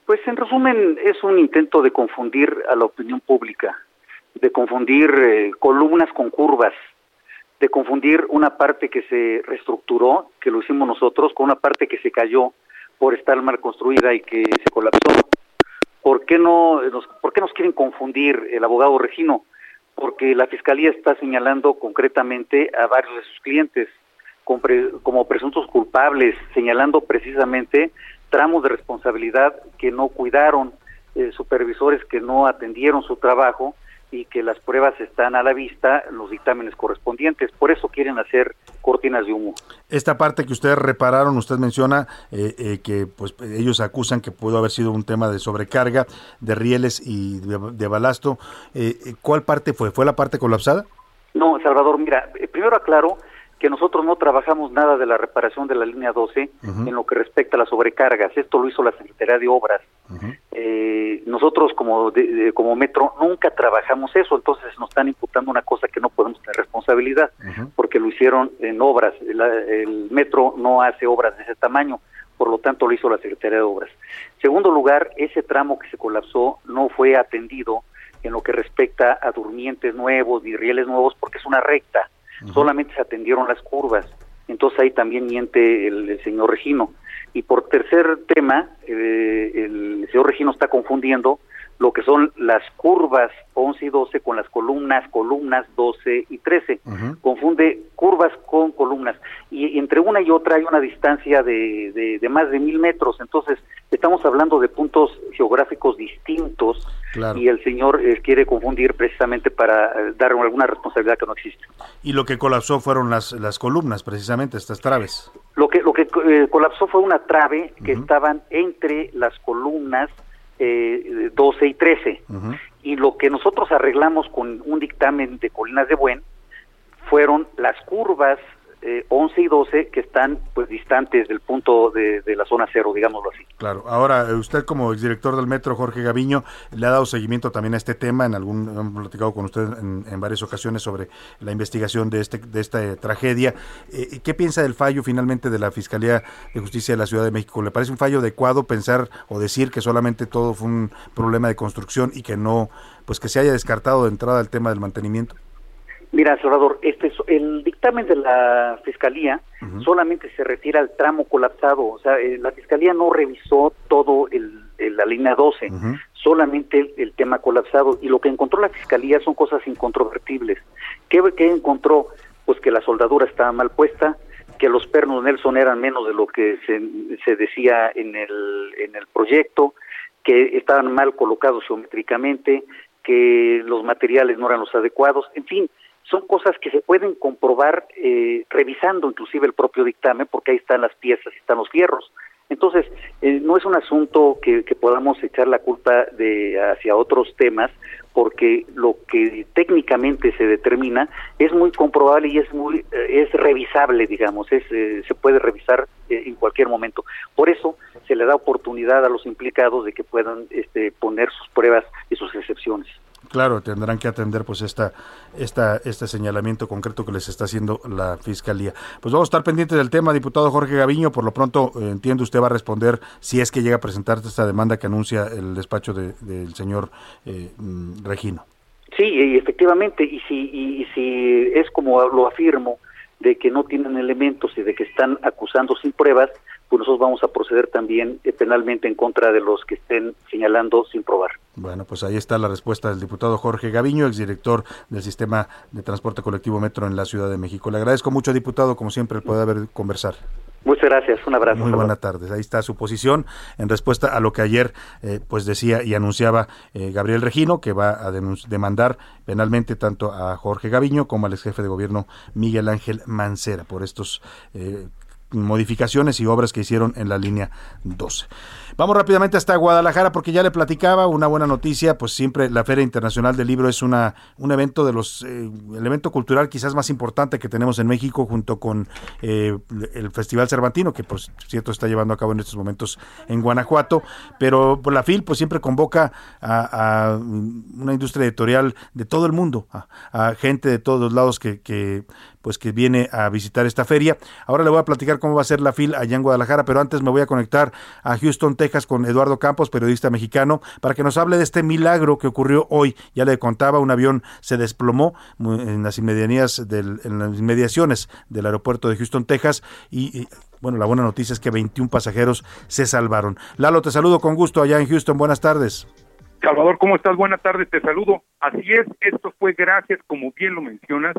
Pues, en resumen, es un intento de confundir a la opinión pública, de confundir eh, columnas con curvas, de confundir una parte que se reestructuró, que lo hicimos nosotros, con una parte que se cayó por estar mal construida y que se colapsó. ¿Por qué no nos, por qué nos quieren confundir el abogado Regino? Porque la fiscalía está señalando concretamente a varios de sus clientes como presuntos culpables, señalando precisamente tramos de responsabilidad que no cuidaron, eh, supervisores que no atendieron su trabajo y que las pruebas están a la vista, los dictámenes correspondientes. Por eso quieren hacer cortinas de humo. Esta parte que ustedes repararon, usted menciona eh, eh, que pues ellos acusan que pudo haber sido un tema de sobrecarga de rieles y de, balasto. Eh, ¿Cuál parte fue? ¿Fue la parte colapsada? No, Salvador, mira, primero aclaro que nosotros no trabajamos nada de la reparación de la línea 12 en lo que respecta a las sobrecargas. Esto lo hizo la Secretaría de Obras. eh, nosotros como como Metro nunca trabajamos eso, entonces nos están imputando una cosa que no podemos tener responsabilidad, porque lo hicieron en obras. el Metro no hace obras de ese tamaño, por lo tanto lo hizo la Secretaría de Obras. Segundo lugar, ese tramo que se colapsó no fue atendido en lo que respecta a durmientes nuevos ni rieles nuevos porque es una recta solamente se atendieron las curvas. Entonces ahí también miente el, señor Regino. Y por tercer tema, eh, el señor Regino está confundiendo lo que son las curvas 11 y 12 con las columnas, columnas 12 y 13. Confunde curvas con columnas. Y entre una y otra hay una distancia de, de, más de mil metros. Entonces, estamos hablando de puntos geográficos distintos y el señor eh, quiere confundir precisamente para eh, dar alguna responsabilidad que no existe. Y lo que colapsó fueron las, las columnas, precisamente, estas traves. Lo que, lo que eh, colapsó fue una trave que estaban entre las columnas eh, 12 y 13. Y lo que nosotros arreglamos con un dictamen de Colinas de Buen fueron las curvas eh, 11 y 12 que están pues distantes del punto de, la zona cero, digámoslo así. Claro, ahora eh, usted como exdirector del metro, Jorge Gaviño, le ha dado seguimiento también a este tema, en algún, hemos platicado con usted en, varias ocasiones sobre la investigación de, este, de esta eh, tragedia. Eh, ¿Qué piensa del fallo finalmente de la Fiscalía de Justicia de la Ciudad de México? ¿Le parece un fallo adecuado pensar o decir que solamente todo fue un problema de construcción y que no, pues que se haya descartado de entrada el tema del mantenimiento? Mira, Salvador, este, el dictamen de la Fiscalía solamente se refiere al tramo colapsado, o sea, eh, la Fiscalía no revisó todo el, la línea 12, solamente el, tema colapsado, y lo que encontró la Fiscalía son cosas incontrovertibles. ¿Qué, ¿Qué, encontró? Pues que la soldadura estaba mal puesta, que los pernos Nelson eran menos de lo que se, se decía en el, en el proyecto, que estaban mal colocados geométricamente, que los materiales no eran los adecuados, en fin, son cosas que se pueden comprobar eh, revisando inclusive el propio dictamen, porque ahí están las piezas están los fierros. Entonces, eh, no es un asunto que, podamos echar la culpa de hacia otros temas, porque lo que técnicamente se determina es muy comprobable y es muy eh, es revisable, digamos, es, se puede revisar en cualquier momento. Por eso se le da oportunidad a los implicados de que puedan este, poner sus pruebas y sus excepciones. Claro, tendrán que atender pues esta, esta, este señalamiento concreto que les está haciendo la Fiscalía. Pues vamos a estar pendientes del tema, diputado Jorge Gaviño. Por lo pronto, eh, entiendo usted va a responder si es que llega a presentar esta demanda que anuncia el despacho del señor eh, mm, Regino. Sí, efectivamente, y si, y si es como lo afirmo, de que no tienen elementos y de que están acusando sin pruebas, pues nosotros vamos a proceder también eh, penalmente en contra de los que estén señalando sin probar. Bueno, pues ahí está la respuesta del diputado Jorge Gaviño, exdirector del Sistema de Transporte Colectivo Metro en la Ciudad de México. Le agradezco mucho, diputado, como siempre, el poder haber conversar. Muchas gracias, un abrazo. Muy buenas tardes. Ahí está su posición en respuesta a lo que ayer eh, pues decía y anunciaba eh, Gabriel Regino, que va a demandar penalmente tanto a Jorge Gaviño como al ex jefe de gobierno Miguel Ángel Mancera por estos eh, modificaciones y obras que hicieron en la línea 12. Vamos rápidamente hasta Guadalajara porque ya le platicaba una buena noticia, pues siempre la Feria Internacional del Libro es una un evento de los eh, el evento cultural quizás más importante que tenemos en México junto con eh, el Festival Cervantino que por cierto está llevando a cabo en estos momentos en Guanajuato, pero la FIL pues siempre convoca a, una industria editorial de todo el mundo, a, gente de todos los lados que pues que viene a visitar esta feria. Ahora le voy a platicar cómo va a ser la FIL allá en Guadalajara, pero antes me voy a conectar a Houston, Texas con Eduardo Campos, periodista mexicano, para que nos hable de este milagro que ocurrió hoy. Ya le contaba, un avión se desplomó en las inmediaciones del, en las inmediaciones del aeropuerto de Houston, Texas, y, bueno, la buena noticia es que 21 pasajeros se salvaron. Lalo, te saludo con gusto allá en Houston. Buenas tardes. Salvador, ¿cómo estás? Buenas tardes, te saludo. Así es, esto fue gracias, como bien lo mencionas,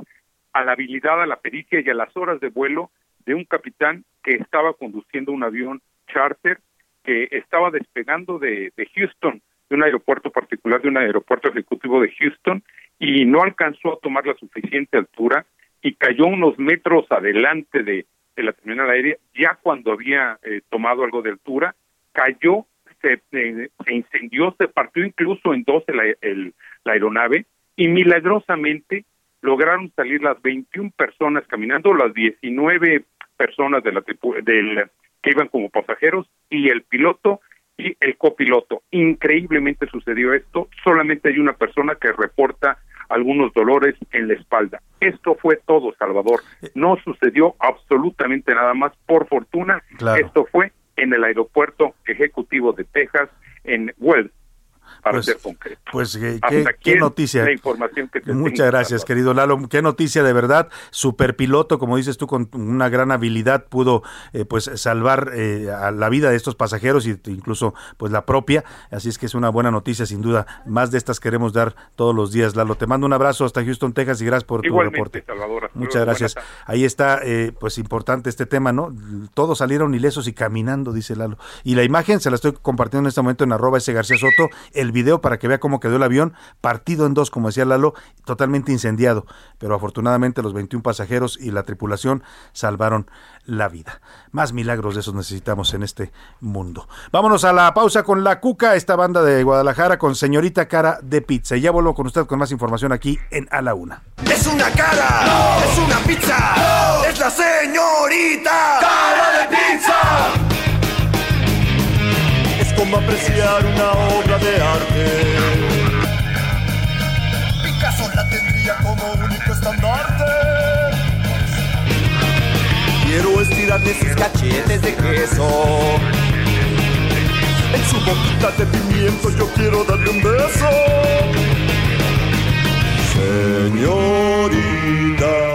a la habilidad, a la pericia y a las horas de vuelo de un capitán que estaba conduciendo un avión charter que estaba despegando de, Houston, de un aeropuerto particular, de un aeropuerto ejecutivo de Houston, y no alcanzó a tomar la suficiente altura y cayó unos metros adelante de, la terminal aérea, ya cuando había eh, tomado algo de altura, cayó, se, eh, se, incendió, se partió incluso en dos la, la aeronave y milagrosamente lograron salir las 21 personas caminando, las 19 personas de la del, que iban como pasajeros y el piloto y el copiloto. Increíblemente sucedió esto, solamente hay una persona que reporta algunos dolores en la espalda. Esto fue todo, Salvador. No sucedió absolutamente nada más. Por fortuna, esto fue en el aeropuerto ejecutivo de Texas, en Wells, para pues, ser concreto. Pues qué, noticia. Muchas gracias, querido Lalo. Qué noticia de verdad. Superpiloto, como dices tú, con una gran habilidad pudo eh, pues salvar eh, a la vida de estos pasajeros e incluso pues la propia. Así es que es una buena noticia, sin duda. Más de estas queremos dar todos los días, Lalo. Te mando un abrazo hasta Houston, Texas y gracias por tu reporte. Muchas gracias. Ahí está, eh, pues importante este tema, ¿no? Todos salieron ilesos y caminando, dice Lalo. Y la imagen se la estoy compartiendo en este momento en arroba ese García Soto el video para que vea cómo quedó el avión, partido en dos, como decía Lalo, totalmente incendiado. Pero afortunadamente los 21 pasajeros y la tripulación salvaron la vida. Más milagros de esos necesitamos en este mundo. Vámonos a la pausa con La Cuca, esta banda de Guadalajara con Señorita Cara de Pizza. Y ya vuelvo con usted con más información aquí en A la Una. Es una cara, es una pizza, es la señorita Cara de Pizza como apreciar una obra de arte. Picasso la tendría como único estandarte. Quiero estirarle sus cachetes de queso. En su boquita de pimiento yo quiero darle un beso. Señorita.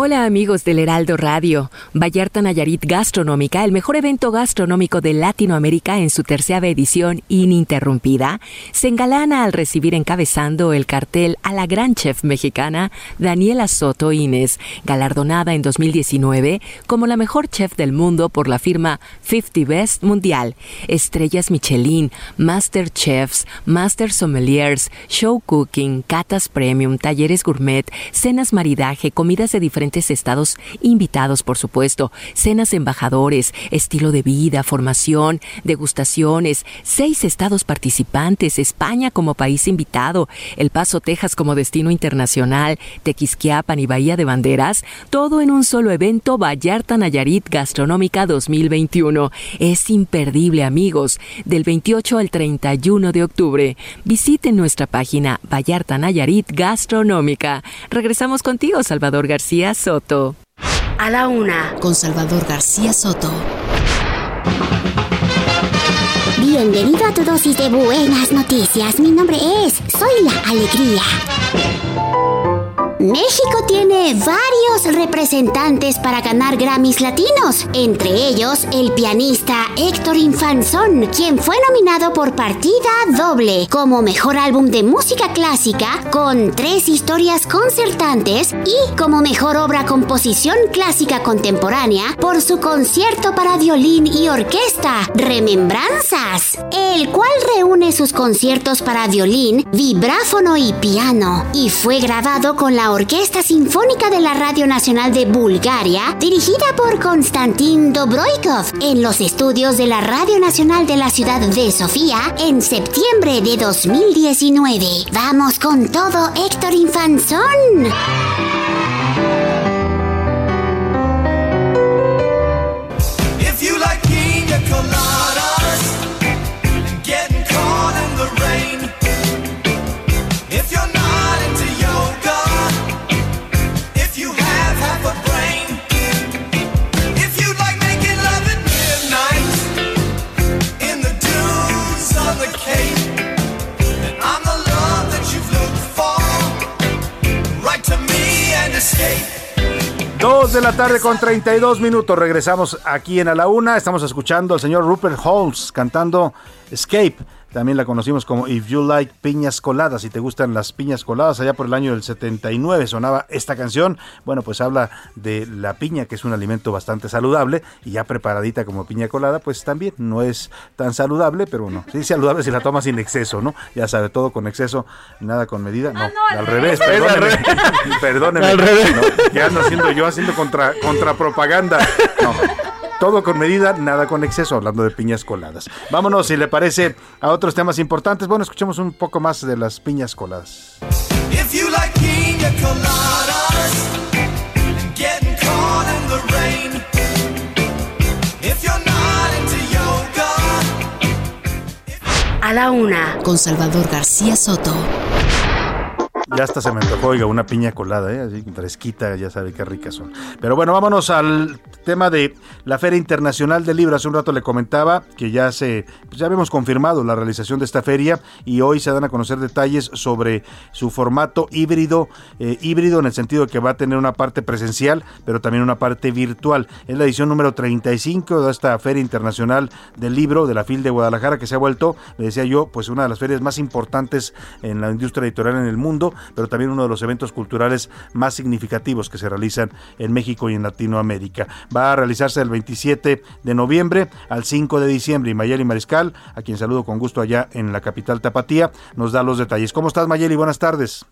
Hola amigos del Heraldo Radio. Vallarta Nayarit Gastronómica, el mejor evento gastronómico de Latinoamérica en su tercera edición ininterrumpida, se engalana al recibir encabezando el cartel a la gran chef mexicana Daniela Soto Inés, galardonada en 2019 como la mejor chef del mundo por la firma 50 Best Mundial. Estrellas Michelin, Master Chefs, Master Sommeliers, Show Cooking, catas premium, talleres gourmet, cenas maridaje, comidas de diferentes estados invitados, por supuesto, cenas de embajadores, estilo de vida, formación, degustaciones, seis estados participantes, España como país invitado, El Paso, Texas como destino internacional, Tequisquiapan y Bahía de Banderas, todo en un solo evento Vallarta Nayarit Gastronómica 2021. Es imperdible, amigos, del 28 al 31 de octubre. Visiten nuestra página Vallarta Nayarit Gastronómica. Regresamos contigo, Salvador García Soto. A la una, con Salvador García Soto. Bienvenido a tu dosis de buenas noticias. Mi nombre es Soy la Alegría. México tiene varios representantes para ganar Grammys latinos, entre ellos el pianista Héctor Infanzón, quien fue nominado por partida doble como mejor álbum de música clásica con tres historias concertantes y como mejor obra composición clásica contemporánea por su concierto para violín y orquesta Remembranzas, el cual reúne sus conciertos para violín, vibráfono y piano y fue grabado con la Orquesta Sinfónica de la Radio Nacional de Bulgaria, dirigida por Konstantin Dobroikov, en los estudios de la Radio Nacional de la ciudad de Sofía en septiembre de 2019. Vamos con todo, Héctor Infanzón. Dos de la tarde con 32 minutos. Regresamos aquí en A la Una. Estamos escuchando al señor Rupert Holmes cantando Escape. También la conocimos como If You Like Piñas Coladas. Si te gustan las piñas coladas, allá por el año del 79 sonaba esta canción. Bueno, pues habla de la piña, que es un alimento bastante saludable y ya preparadita como piña colada, pues también no es tan saludable, pero bueno, sí saludable si la tomas sin exceso, ¿no? Ya sabe, todo con exceso, nada con medida. No, al revés, perdóneme. perdóneme. Al revés. No, ya ando haciendo yo haciendo contra, contra propaganda. No. Todo con medida, nada con exceso, hablando de piñas coladas. Vámonos, si le parece, a otros temas importantes. Bueno, escuchemos un poco más de las piñas coladas. If you like pina coladas and getting caught in the rain, if you're not into yoga, A la una, con Salvador García Soto. Ya hasta se me antojó, oiga, una piña colada, ¿eh? así fresquita, ya sabe qué ricas son. Pero bueno, vámonos al tema de la Feria Internacional del Libro. Hace un rato le comentaba que ya se, pues ya habíamos confirmado la realización de esta feria y hoy se dan a conocer detalles sobre su formato híbrido, eh, híbrido en el sentido de que va a tener una parte presencial, pero también una parte virtual. Es la edición número 35 de esta Feria Internacional del Libro de la FIL de Guadalajara que se ha vuelto, le decía yo, pues una de las ferias más importantes en la industria editorial en el mundo pero también uno de los eventos culturales más significativos que se realizan en México y en Latinoamérica. Va a realizarse del 27 de noviembre al 5 de diciembre y Mayeli Mariscal, a quien saludo con gusto allá en la capital Tapatía, nos da los detalles. ¿Cómo estás Mayeli? Buenas tardes.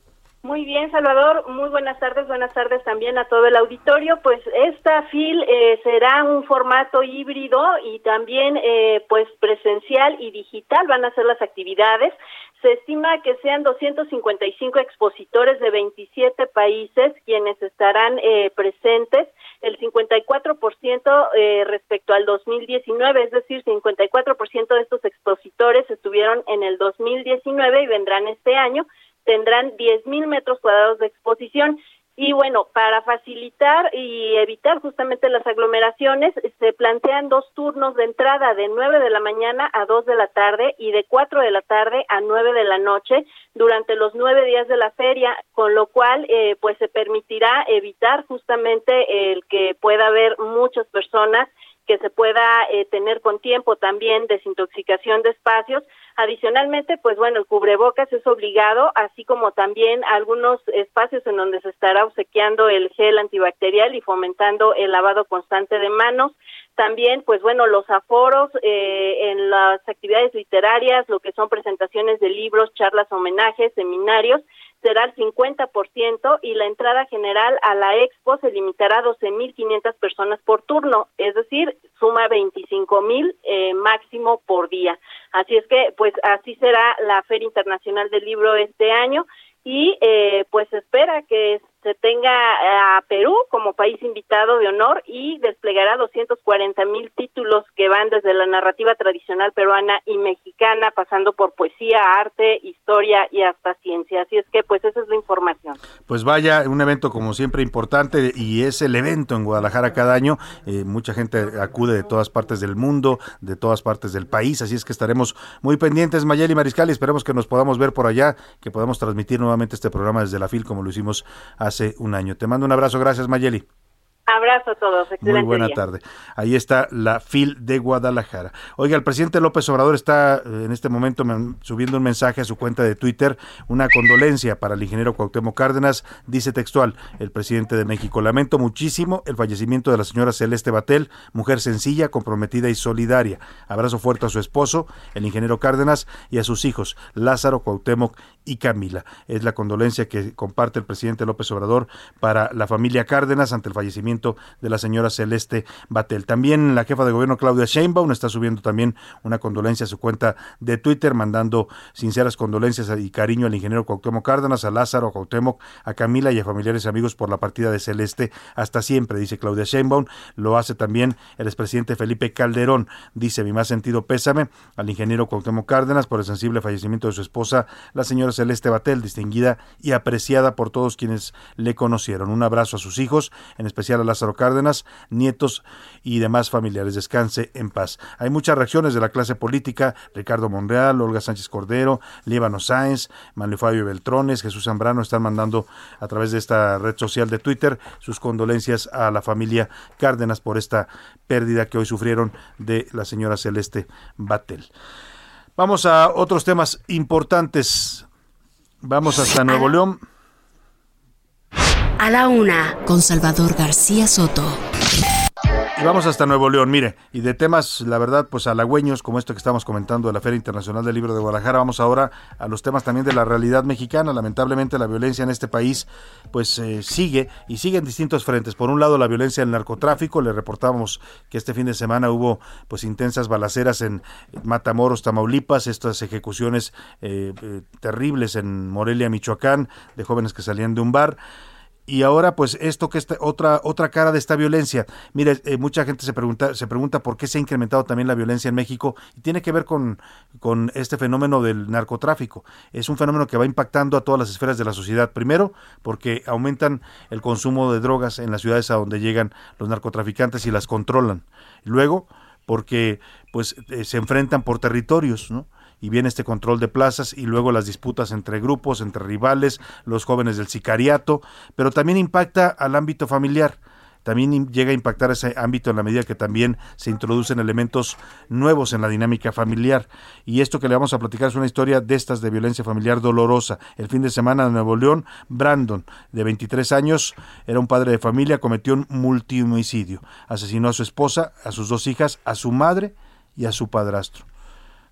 Muy bien, Salvador. Muy buenas tardes. Buenas tardes también a todo el auditorio. Pues esta FIL eh, será un formato híbrido y también eh, pues presencial y digital van a ser las actividades. Se estima que sean 255 expositores de 27 países quienes estarán eh, presentes, el 54% eh, respecto al 2019, es decir, 54% de estos expositores estuvieron en el 2019 y vendrán este año, tendrán 10 mil metros cuadrados de exposición. Y bueno, para facilitar y evitar justamente las aglomeraciones, se plantean dos turnos de entrada de 9 de la mañana a 2 de la tarde y de 4 de la tarde a 9 de la noche durante los nueve días de la feria, con lo cual eh, pues se permitirá evitar justamente el que pueda haber muchas personas que se pueda eh, tener con tiempo también desintoxicación de espacios. Adicionalmente, pues bueno, el cubrebocas es obligado, así como también algunos espacios en donde se estará obsequiando el gel antibacterial y fomentando el lavado constante de manos. También, pues bueno, los aforos eh, en las actividades literarias, lo que son presentaciones de libros, charlas, homenajes, seminarios, será el 50% y la entrada general a la expo se limitará a 12.500 personas por turno, es decir, suma 25.000 eh, máximo por día. Así es que, pues así será la Feria Internacional del Libro este año y eh, pues espera que se tenga a Perú como país invitado de honor y desplegará 240 mil títulos que van desde la narrativa tradicional peruana y mexicana, pasando por poesía, arte, historia y hasta ciencia. Así es que, pues, esa es la información. Pues vaya, un evento como siempre importante y es el evento en Guadalajara cada año. Eh, mucha gente acude de todas partes del mundo, de todas partes del país, así es que estaremos muy pendientes, Mayeli Mariscal, y esperemos que nos podamos ver por allá, que podamos transmitir nuevamente este programa desde la FIL como lo hicimos hace un año. Te mando un abrazo, gracias Mayeli. Abrazo a todos. Excelente Muy buena día. tarde. Ahí está la FIL de Guadalajara. Oiga, el presidente López Obrador está eh, en este momento men- subiendo un mensaje a su cuenta de Twitter, una condolencia para el ingeniero Cuauhtémoc Cárdenas. Dice textual, el presidente de México, lamento muchísimo el fallecimiento de la señora Celeste Batel, mujer sencilla, comprometida y solidaria. Abrazo fuerte a su esposo, el ingeniero Cárdenas, y a sus hijos, Lázaro, Cuauhtémoc y Camila. Es la condolencia que comparte el presidente López Obrador para la familia Cárdenas ante el fallecimiento de la señora Celeste Batel. También la jefa de gobierno Claudia Sheinbaum está subiendo también una condolencia a su cuenta de Twitter, mandando sinceras condolencias y cariño al ingeniero Cuauhtémoc Cárdenas, a Lázaro, a Cuauhtémoc, a Camila y a familiares y amigos por la partida de Celeste hasta siempre, dice Claudia Sheinbaum. Lo hace también el expresidente Felipe Calderón. Dice, mi más sentido pésame al ingeniero Cuauhtémoc Cárdenas por el sensible fallecimiento de su esposa, la señora Celeste Batel, distinguida y apreciada por todos quienes le conocieron. Un abrazo a sus hijos, en especial a Lázaro Cárdenas, nietos y demás familiares. Descanse en paz. Hay muchas reacciones de la clase política, Ricardo Monreal, Olga Sánchez Cordero, Líbano Sáenz, Manuel Fabio Beltrones, Jesús Zambrano están mandando a través de esta red social de Twitter sus condolencias a la familia Cárdenas por esta pérdida que hoy sufrieron de la señora Celeste Batel. Vamos a otros temas importantes. Vamos hasta Nuevo León. A la una, con Salvador García Soto. Y vamos hasta Nuevo León, mire, y de temas, la verdad, pues halagüeños, como esto que estamos comentando de la Feria Internacional del Libro de Guadalajara, vamos ahora a los temas también de la realidad mexicana. Lamentablemente la violencia en este país, pues eh, sigue y sigue en distintos frentes. Por un lado, la violencia del narcotráfico, le reportamos que este fin de semana hubo pues intensas balaceras en Matamoros, Tamaulipas, estas ejecuciones eh, eh, terribles en Morelia, Michoacán, de jóvenes que salían de un bar. Y ahora, pues, esto que esta otra otra cara de esta violencia. Mire, eh, mucha gente se pregunta se pregunta por qué se ha incrementado también la violencia en México y tiene que ver con, con este fenómeno del narcotráfico. Es un fenómeno que va impactando a todas las esferas de la sociedad. Primero, porque aumentan el consumo de drogas en las ciudades a donde llegan los narcotraficantes y las controlan. Luego, porque pues eh, se enfrentan por territorios, ¿no? Y viene este control de plazas y luego las disputas entre grupos, entre rivales, los jóvenes del sicariato, pero también impacta al ámbito familiar. También llega a impactar ese ámbito en la medida que también se introducen elementos nuevos en la dinámica familiar. Y esto que le vamos a platicar es una historia de estas de violencia familiar dolorosa. El fin de semana en Nuevo León, Brandon, de 23 años, era un padre de familia, cometió un multihomicidio. Asesinó a su esposa, a sus dos hijas, a su madre y a su padrastro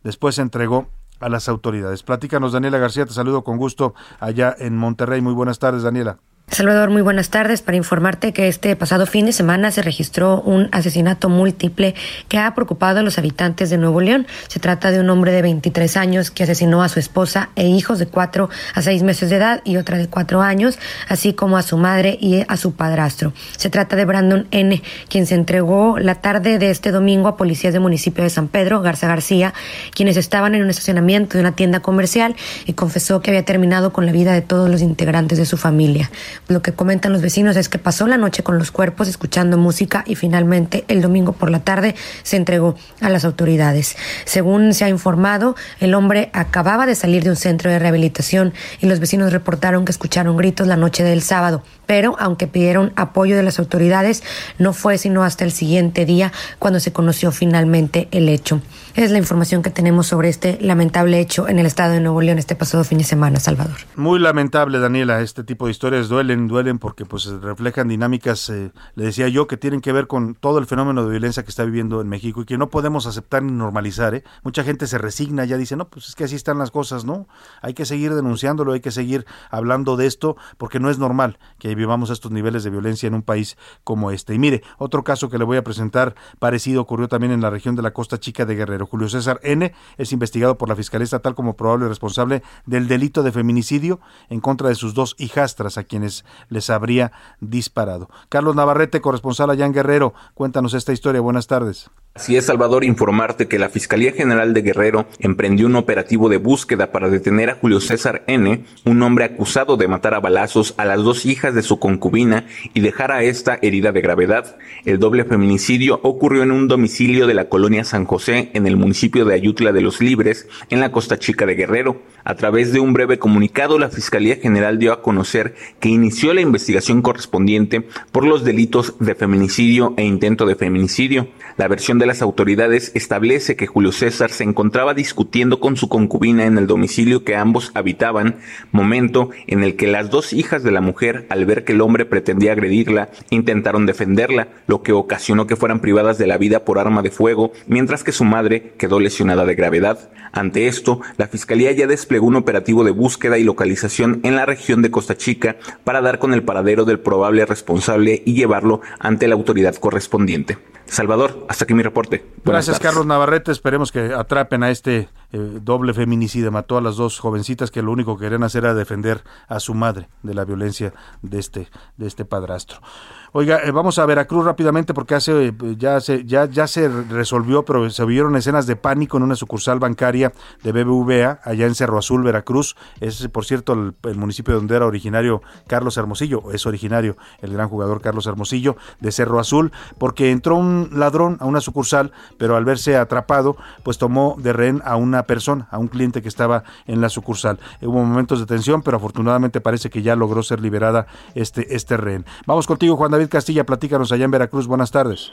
después se entregó a las autoridades. Platícanos, Daniela García, te saludo con gusto allá en Monterrey. Muy buenas tardes, Daniela. Salvador, muy buenas tardes. Para informarte que este pasado fin de semana se registró un asesinato múltiple que ha preocupado a los habitantes de Nuevo León. Se trata de un hombre de 23 años que asesinó a su esposa e hijos de 4 a 6 meses de edad y otra de 4 años, así como a su madre y a su padrastro. Se trata de Brandon N., quien se entregó la tarde de este domingo a policías del municipio de San Pedro, Garza García, quienes estaban en un estacionamiento de una tienda comercial y confesó que había terminado con la vida de todos los integrantes de su familia. Lo que comentan los vecinos es que pasó la noche con los cuerpos escuchando música y finalmente el domingo por la tarde se entregó a las autoridades. Según se ha informado, el hombre acababa de salir de un centro de rehabilitación y los vecinos reportaron que escucharon gritos la noche del sábado. Pero aunque pidieron apoyo de las autoridades, no fue sino hasta el siguiente día cuando se conoció finalmente el hecho. Es la información que tenemos sobre este lamentable hecho en el estado de Nuevo León este pasado fin de semana, Salvador. Muy lamentable, Daniela, este tipo de historias duelen, duelen porque pues reflejan dinámicas, eh, le decía yo, que tienen que ver con todo el fenómeno de violencia que está viviendo en México y que no podemos aceptar ni normalizar. ¿eh? Mucha gente se resigna, ya dice, no, pues es que así están las cosas, ¿no? Hay que seguir denunciándolo, hay que seguir hablando de esto porque no es normal que vivamos estos niveles de violencia en un país como este. Y mire, otro caso que le voy a presentar parecido ocurrió también en la región de la Costa Chica de Guerrero. Julio César N. es investigado por la Fiscalía Estatal como probable responsable del delito de feminicidio en contra de sus dos hijastras a quienes les habría disparado. Carlos Navarrete, corresponsal allá en Guerrero, cuéntanos esta historia. Buenas tardes. Así es, Salvador, informarte que la Fiscalía General de Guerrero emprendió un operativo de búsqueda para detener a Julio César N., un hombre acusado de matar a balazos a las dos hijas de su concubina y dejar a esta herida de gravedad. El doble feminicidio ocurrió en un domicilio de la colonia San José, en el municipio de Ayutla de los Libres, en la Costa Chica de Guerrero. A través de un breve comunicado, la Fiscalía General dio a conocer que inició la investigación correspondiente por los delitos de feminicidio e intento de feminicidio. La versión de las autoridades establece que Julio César se encontraba discutiendo con su concubina en el domicilio que ambos habitaban, momento en el que las dos hijas de la mujer, al ver que el hombre pretendía agredirla, intentaron defenderla, lo que ocasionó que fueran privadas de la vida por arma de fuego, mientras que su madre quedó lesionada de gravedad. Ante esto, la Fiscalía ya desplegó un operativo de búsqueda y localización en la región de Costa Chica para dar con el paradero del probable responsable y llevarlo ante la autoridad correspondiente. Salvador, hasta aquí mi reporte. Buenas Gracias, tardes. Carlos Navarrete. Esperemos que atrapen a este eh, doble feminicidio. Mató a las dos jovencitas que lo único que querían hacer era defender a su madre de la violencia de este, de este padrastro. Oiga, eh, vamos a Veracruz rápidamente porque hace eh, ya se ya ya se resolvió, pero se vieron escenas de pánico en una sucursal bancaria de BBVA allá en Cerro Azul, Veracruz. Es por cierto el, el municipio donde era originario Carlos Hermosillo, es originario el gran jugador Carlos Hermosillo de Cerro Azul, porque entró un ladrón a una sucursal, pero al verse atrapado, pues tomó de rehén a una persona, a un cliente que estaba en la sucursal. Hubo momentos de tensión, pero afortunadamente parece que ya logró ser liberada este este rehén. Vamos contigo, Juan David Castilla, platícanos allá en Veracruz. Buenas tardes.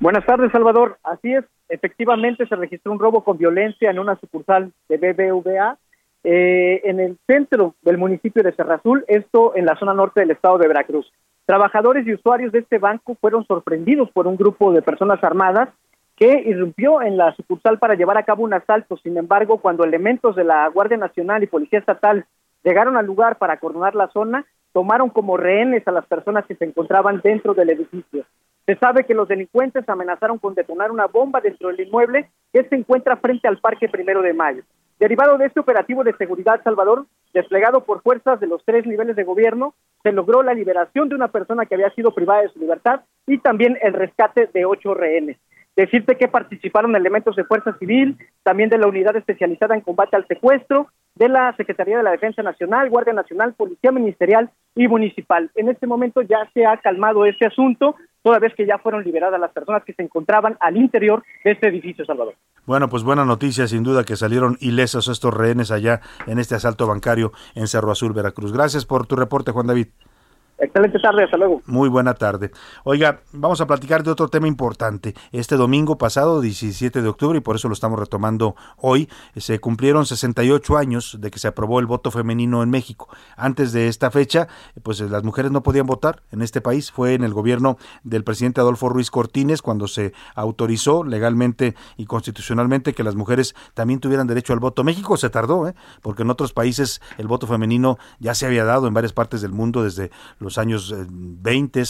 Buenas tardes, Salvador. Así es, efectivamente se registró un robo con violencia en una sucursal de BBVA eh, en el centro del municipio de Cerro Azul, esto en la zona norte del estado de Veracruz. Trabajadores y usuarios de este banco fueron sorprendidos por un grupo de personas armadas que irrumpió en la sucursal para llevar a cabo un asalto. Sin embargo, cuando elementos de la Guardia Nacional y Policía Estatal llegaron al lugar para coordinar la zona, tomaron como rehenes a las personas que se encontraban dentro del edificio. Se sabe que los delincuentes amenazaron con detonar una bomba dentro del inmueble que se encuentra frente al Parque Primero de Mayo. Derivado de este operativo de seguridad, Salvador, desplegado por fuerzas de los tres niveles de gobierno, se logró la liberación de una persona que había sido privada de su libertad y también el rescate de ocho rehenes. Decirte que participaron elementos de Fuerza Civil, también de la Unidad Especializada en Combate al Secuestro, de la Secretaría de la Defensa Nacional, Guardia Nacional, Policía Ministerial y Municipal. En este momento ya se ha calmado este asunto, toda vez que ya fueron liberadas las personas que se encontraban al interior de este edificio, Salvador. Bueno, pues buena noticia, sin duda, que salieron ilesos estos rehenes allá en este asalto bancario en Cerro Azul, Veracruz. Gracias por tu reporte, Juan David. Excelente tarde, hasta luego. Muy buena tarde. Oiga, vamos a platicar de otro tema importante. Este domingo pasado, 17 de octubre, y por eso lo estamos retomando hoy, se cumplieron 68 años de que se aprobó el voto femenino en México. Antes de esta fecha, pues las mujeres no podían votar en este país. Fue en el gobierno del presidente Adolfo Ruiz Cortines cuando se autorizó legalmente y constitucionalmente que las mujeres también tuvieran derecho al voto. México se tardó, ¿eh? porque en otros países el voto femenino ya se había dado en varias partes del mundo desde los años eh, 20,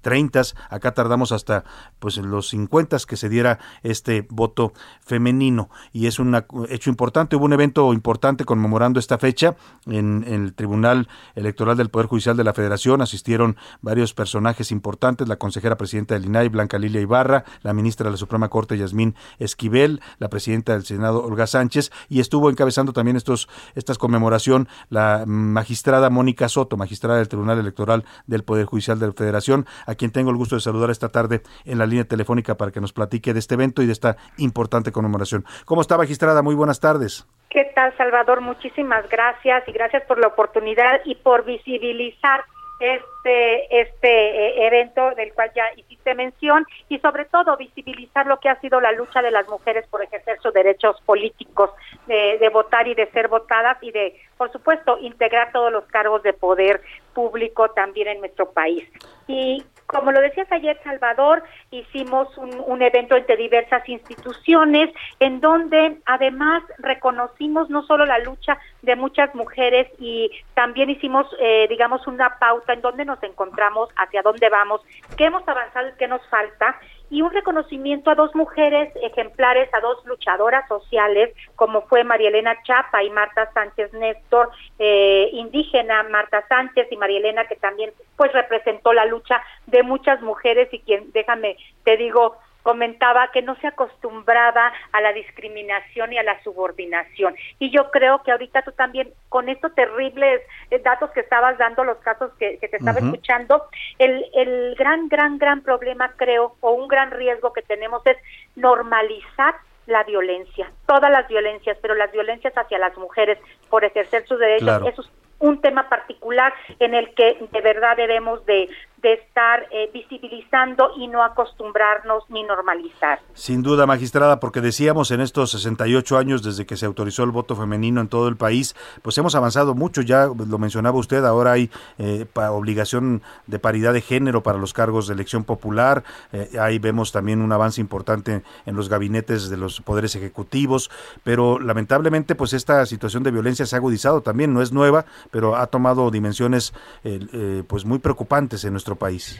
30, acá tardamos hasta pues en los 50 que se diera este voto femenino. Y es un hecho importante, hubo un evento importante conmemorando esta fecha en, en, el Tribunal Electoral del Poder Judicial de la Federación, asistieron varios personajes importantes, la consejera presidenta del INAI, Blanca Lilia Ibarra, la ministra de la Suprema Corte, Yasmín Esquivel, la presidenta del Senado, Olga Sánchez, y estuvo encabezando también estos, estas conmemoración la magistrada Mónica Soto, magistrada del Tribunal Electoral del Poder Judicial de la Federación, a quien tengo el gusto de saludar esta tarde en la línea telefónica para que nos platique de este evento y de esta importante conmemoración. ¿Cómo está, magistrada? Muy buenas tardes. ¿Qué tal, Salvador? Muchísimas gracias y gracias por la oportunidad y por visibilizar este este eh, evento del cual ya hiciste mención y sobre todo visibilizar lo que ha sido la lucha de las mujeres por ejercer sus derechos políticos de, de votar y de ser votadas y de por supuesto integrar todos los cargos de poder público también en nuestro país. Y como lo decías ayer, Salvador, hicimos un, un, evento entre diversas instituciones en donde además reconocimos no solo la lucha de muchas mujeres y también hicimos, eh, digamos, una pauta en donde nos encontramos, hacia dónde vamos, qué hemos avanzado y qué nos falta y un reconocimiento a dos mujeres ejemplares, a dos luchadoras sociales, como fue María Elena Chapa y Marta Sánchez Néstor, eh, indígena Marta Sánchez y María Elena, que también pues representó la lucha de muchas mujeres y quien, déjame, te digo, comentaba que no se acostumbraba a la discriminación y a la subordinación. Y yo creo que ahorita tú también, con estos terribles eh, datos que estabas dando, los casos que, que te estaba escuchando, el, el gran, gran, gran problema, creo, o un gran riesgo que tenemos es normalizar la violencia, todas las violencias, pero las violencias hacia las mujeres por ejercer sus derechos, Claro. eso es un tema particular en el que de verdad debemos de, estar eh, visibilizando y no acostumbrarnos ni normalizar. Sin duda, magistrada, porque decíamos en estos 68 años desde que se autorizó el voto femenino en todo el país, pues hemos avanzado mucho, ya lo mencionaba usted, ahora hay eh, obligación de paridad de género para los cargos de elección popular, eh, ahí vemos también un avance importante en los gabinetes de los poderes ejecutivos, pero lamentablemente pues esta situación de violencia se ha agudizado también, no es nueva, pero ha tomado dimensiones eh, pues muy preocupantes en nuestro país.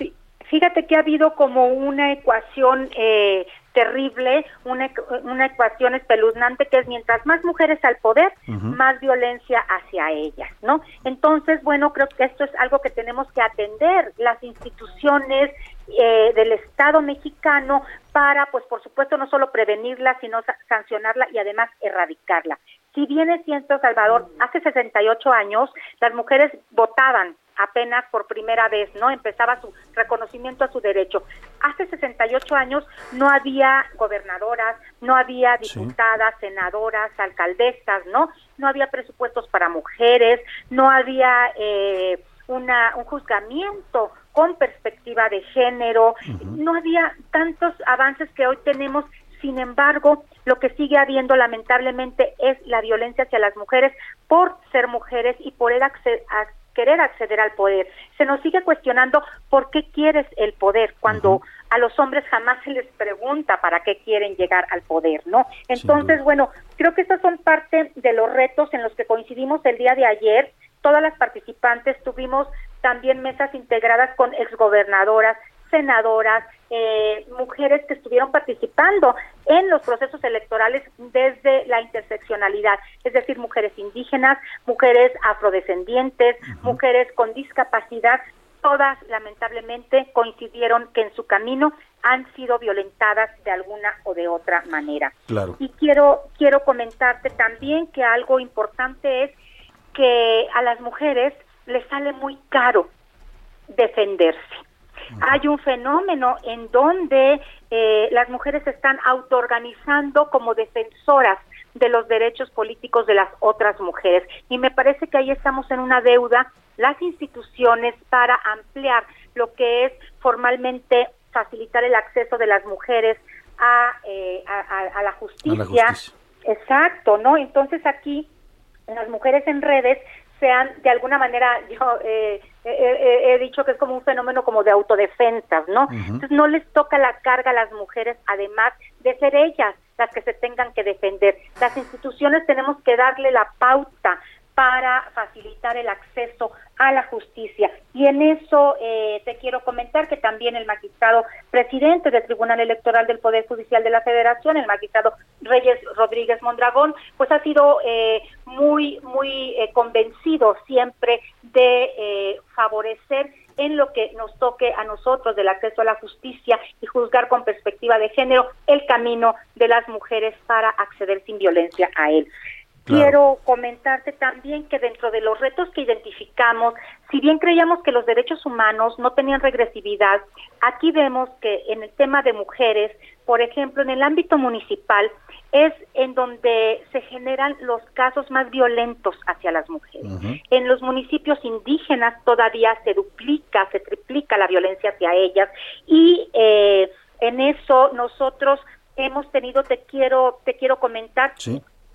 Fíjate que ha habido como una ecuación eh, terrible, una, una ecuación espeluznante que es mientras más mujeres al poder, más violencia hacia ellas, ¿no? Entonces, bueno, creo que esto es algo que tenemos que atender las instituciones eh, del Estado mexicano para, pues, por supuesto, no solo prevenirla, sino sa- sancionarla y además erradicarla. Si bien es cierto, Salvador, hace 68 años las mujeres votaban apenas por primera vez, ¿no? Empezaba su reconocimiento a su derecho. Hace 68 años no había gobernadoras, no había diputadas, senadoras, alcaldesas, ¿no? No había presupuestos para mujeres, no había eh, una, un juzgamiento con perspectiva de género, no había tantos avances que hoy tenemos sin embargo, lo que sigue habiendo lamentablemente es la violencia hacia las mujeres por ser mujeres y por el acce- querer acceder al poder. Se nos sigue cuestionando por qué quieres el poder cuando a los hombres jamás se les pregunta para qué quieren llegar al poder, ¿no? Entonces, bueno, creo que estos son parte de los retos en los que coincidimos el día de ayer. Todas las participantes tuvimos también mesas integradas con exgobernadoras, senadoras, eh, mujeres que estuvieron participando en los procesos electorales desde la interseccionalidad, es decir, mujeres indígenas, mujeres afrodescendientes, mujeres con discapacidad, todas lamentablemente coincidieron que en su camino han sido violentadas de alguna o de otra manera. Claro. Y quiero quiero comentarte también que algo importante es que a las mujeres les sale muy caro defenderse. Hay un fenómeno en donde eh, las mujeres se están autoorganizando como defensoras de los derechos políticos de las otras mujeres. Y me parece que ahí estamos en una deuda, las instituciones, para ampliar lo que es formalmente facilitar el acceso de las mujeres a, eh, a, a- a la justicia. Exacto, ¿no? Entonces aquí las mujeres en redes sean de alguna manera yo eh, eh, eh, he dicho que es como un fenómeno como de autodefensas, ¿no? Entonces no les toca la carga a las mujeres además de ser ellas las que se tengan que defender. Las instituciones tenemos que darle la pauta para facilitar el acceso a la justicia. Y en eso eh, te quiero comentar que también el magistrado presidente del Tribunal Electoral del Poder Judicial de la Federación, el magistrado Reyes Rodríguez Mondragón, pues ha sido eh, muy, muy eh, convencido siempre de eh, favorecer en lo que nos toque a nosotros del acceso a la justicia y juzgar con perspectiva de género el camino de las mujeres para acceder sin violencia a él. Claro. quiero comentarte también que dentro de los retos que identificamos, si bien creíamos que los derechos humanos no tenían regresividad, aquí vemos que en el tema de mujeres, por ejemplo, en el ámbito municipal, es en donde se generan los casos más violentos hacia las mujeres. En los municipios indígenas todavía se duplica, se triplica la violencia hacia ellas y eh, en eso nosotros hemos tenido, te quiero, te quiero comentar,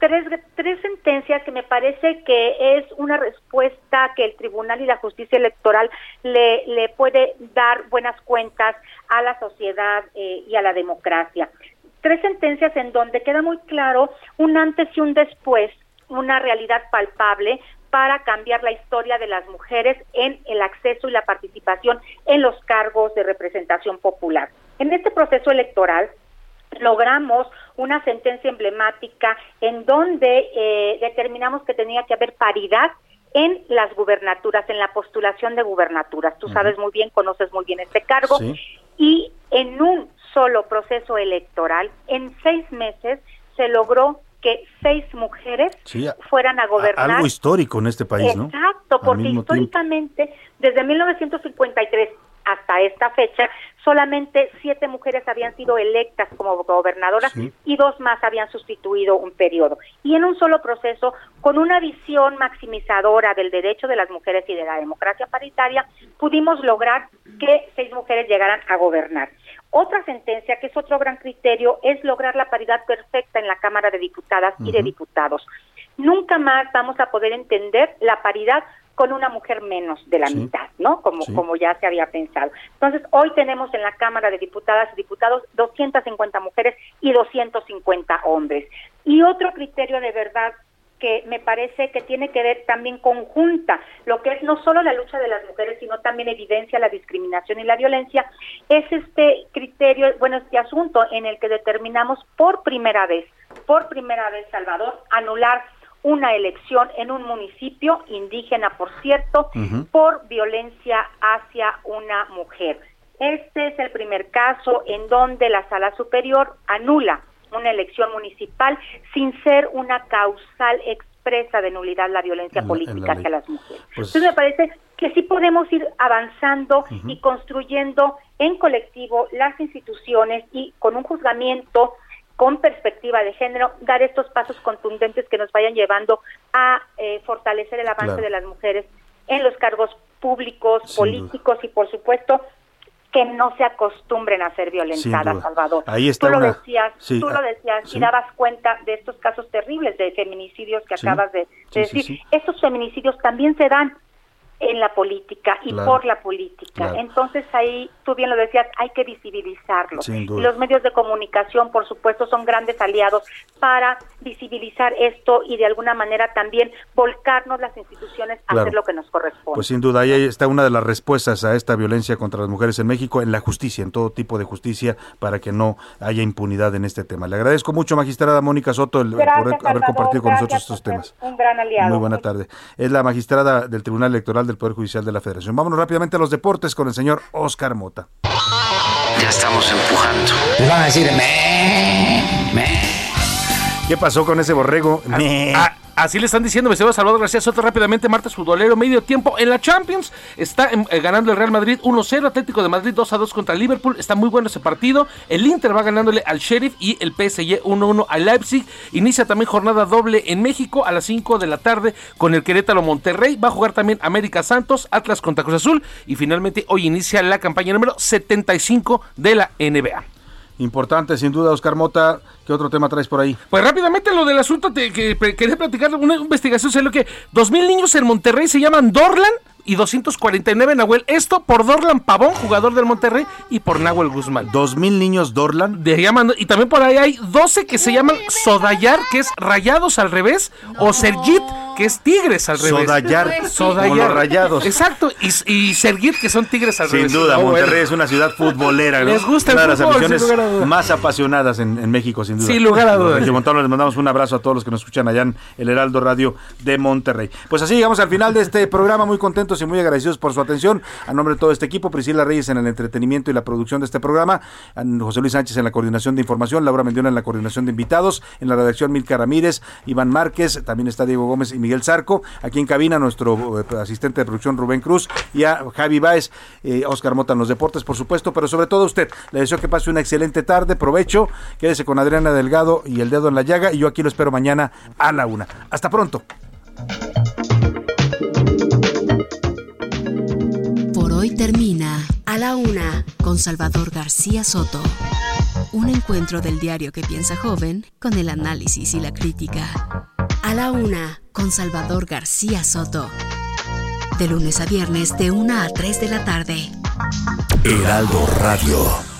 tres, tres sentencias que me parece que es una respuesta que el Tribunal y la Justicia Electoral le, le puede dar buenas cuentas a la sociedad eh, y a la democracia. Tres sentencias en donde queda muy claro un antes y un después, una realidad palpable para cambiar la historia de las mujeres en el acceso y la participación en los cargos de representación popular. En este proceso electoral, logramos una sentencia emblemática en donde eh, determinamos que tenía que haber paridad en las gubernaturas, en la postulación de gubernaturas. Tú sabes muy bien, conoces muy bien este cargo. Y en un solo proceso electoral, en seis meses, se logró que seis mujeres Sí, a- fueran a gobernar. Algo histórico en este país, ¿no? Exacto, porque tiempo. históricamente, desde 1953 hasta esta fecha, solamente siete mujeres habían sido electas como gobernadoras Sí. y dos más habían sustituido un periodo. Y en un solo proceso, con una visión maximizadora del derecho de las mujeres y de la democracia paritaria, pudimos lograr que seis mujeres llegaran a gobernar. Otra sentencia, que es otro gran criterio, es lograr la paridad perfecta en la Cámara de Diputadas y de. Diputados. Nunca más vamos a poder entender la paridad con una mujer menos de la Sí. mitad, ¿no? Como, Sí. como ya se había pensado. Entonces, hoy tenemos en la Cámara de Diputadas y Diputados 250 mujeres y 250 hombres. Y otro criterio de verdad que me parece que tiene que ver también conjunta, lo que es no solo la lucha de las mujeres, sino también evidencia la discriminación y la violencia, es este criterio, bueno, este asunto en el que determinamos por primera vez, por primera vez, Salvador, anular una elección en un municipio indígena, por cierto, por violencia hacia una mujer. Este es el primer caso en donde la sala superior anula una elección municipal sin ser una causal expresa de nulidad la violencia En la- política hacia las mujeres. Pues- Entonces me parece que sí podemos ir avanzando y construyendo en colectivo las instituciones y con un juzgamiento con perspectiva de género, dar estos pasos contundentes que nos vayan llevando a eh, fortalecer el avance Claro. de las mujeres en los cargos públicos, Sin políticos y, por supuesto, que no se acostumbren a ser violentadas. Salvador. Ahí está tú lo una- decías, Sí, tú ah, lo decías sí. y dabas cuenta de estos casos terribles de feminicidios que Sí, acabas de, decir. Estos feminicidios también se dan en la política y Claro. por la política. Claro. Entonces ahí, tú bien lo decías, hay que visibilizarlo. Y los medios de comunicación, por supuesto, son grandes aliados para visibilizar esto y de alguna manera también volcarnos las instituciones a Claro. hacer lo que nos corresponde. Pues sin duda, ahí está una de las respuestas a esta violencia contra las mujeres en México, en la justicia, en todo tipo de justicia, para que no haya impunidad en este tema. Le agradezco mucho, magistrada Mónica Soto, el, por haber Salvador, compartido con nosotros estos temas. Un gran aliado. Muy buena tarde. Es la magistrada del Tribunal Electoral del Poder Judicial de la Federación. Vámonos rápidamente a los deportes con el señor Oscar Mota. Ya estamos empujando. Les van a decir, ¿Qué pasó con ese borrego? Así le están diciendo, me va Salvador García Soto rápidamente, martes futbolero, medio tiempo en la Champions. Está em, eh, ganando el Real Madrid 1-0, Atlético de Madrid 2-2 contra Liverpool. Está muy bueno ese partido. El Inter va ganándole al Sheriff y el PSG 1-1 al Leipzig. Inicia también jornada doble en México a las 5 de la tarde con el Querétaro Monterrey. Va a jugar también América Santos, Atlas contra Cruz Azul. Y finalmente hoy inicia la campaña número 75 de la NBA. Importante, sin duda, Oscar Mota. ¿Qué otro tema traes por ahí? Pues rápidamente lo del asunto te- que quería platicar una investigación, sé lo que 2000 niños en Monterrey se llaman Dorlan y 249 Nahuel. Esto por Dorlan Pavón, jugador del Monterrey, y por Nahuel Guzmán. ¿Dos mil niños Dorlan? De llaman, y también por ahí hay 12 que se llaman Sodayar, que es rayados al revés, o Sergit, que es tigres al revés. Sodayar, Sodayar. como los rayados. Exacto, y, y Sergit, que son tigres al Sin revés. duda, Oh, Monterrey bueno. es una ciudad futbolera. ¿no? Les gusta el una de las fútbol, sin aficiones lugar a duda. más apasionadas en, en México, sin duda. Sin lugar a Los dudas. regiomontanos, les mandamos un abrazo a todos los que nos escuchan allá en el Heraldo Radio de Monterrey. Pues así llegamos al final de este programa, muy contentos y muy agradecidos por su atención. A nombre de todo este equipo, Priscila Reyes en el entretenimiento y la producción de este programa, José Luis Sánchez en la coordinación de información, Laura Mendiona en la coordinación de invitados, en la redacción Milka Ramírez, Iván Márquez, también está Diego Gómez y Miguel Zarco. Aquí en cabina, nuestro eh, asistente de producción Rubén Cruz y a Javi Báez, eh, Oscar Mota en los deportes, por supuesto, pero sobre todo a usted. Le deseo que pase una excelente tarde, provecho, quédese con Adriana Delgado y el dedo en la llaga y yo aquí lo espero mañana a la una. Hasta pronto. Termina A la Una con Salvador García Soto. Un encuentro del diario que piensa joven con el análisis y la crítica. A la Una con Salvador García Soto. De lunes a viernes de 1 a 3 de la tarde. Heraldo Radio.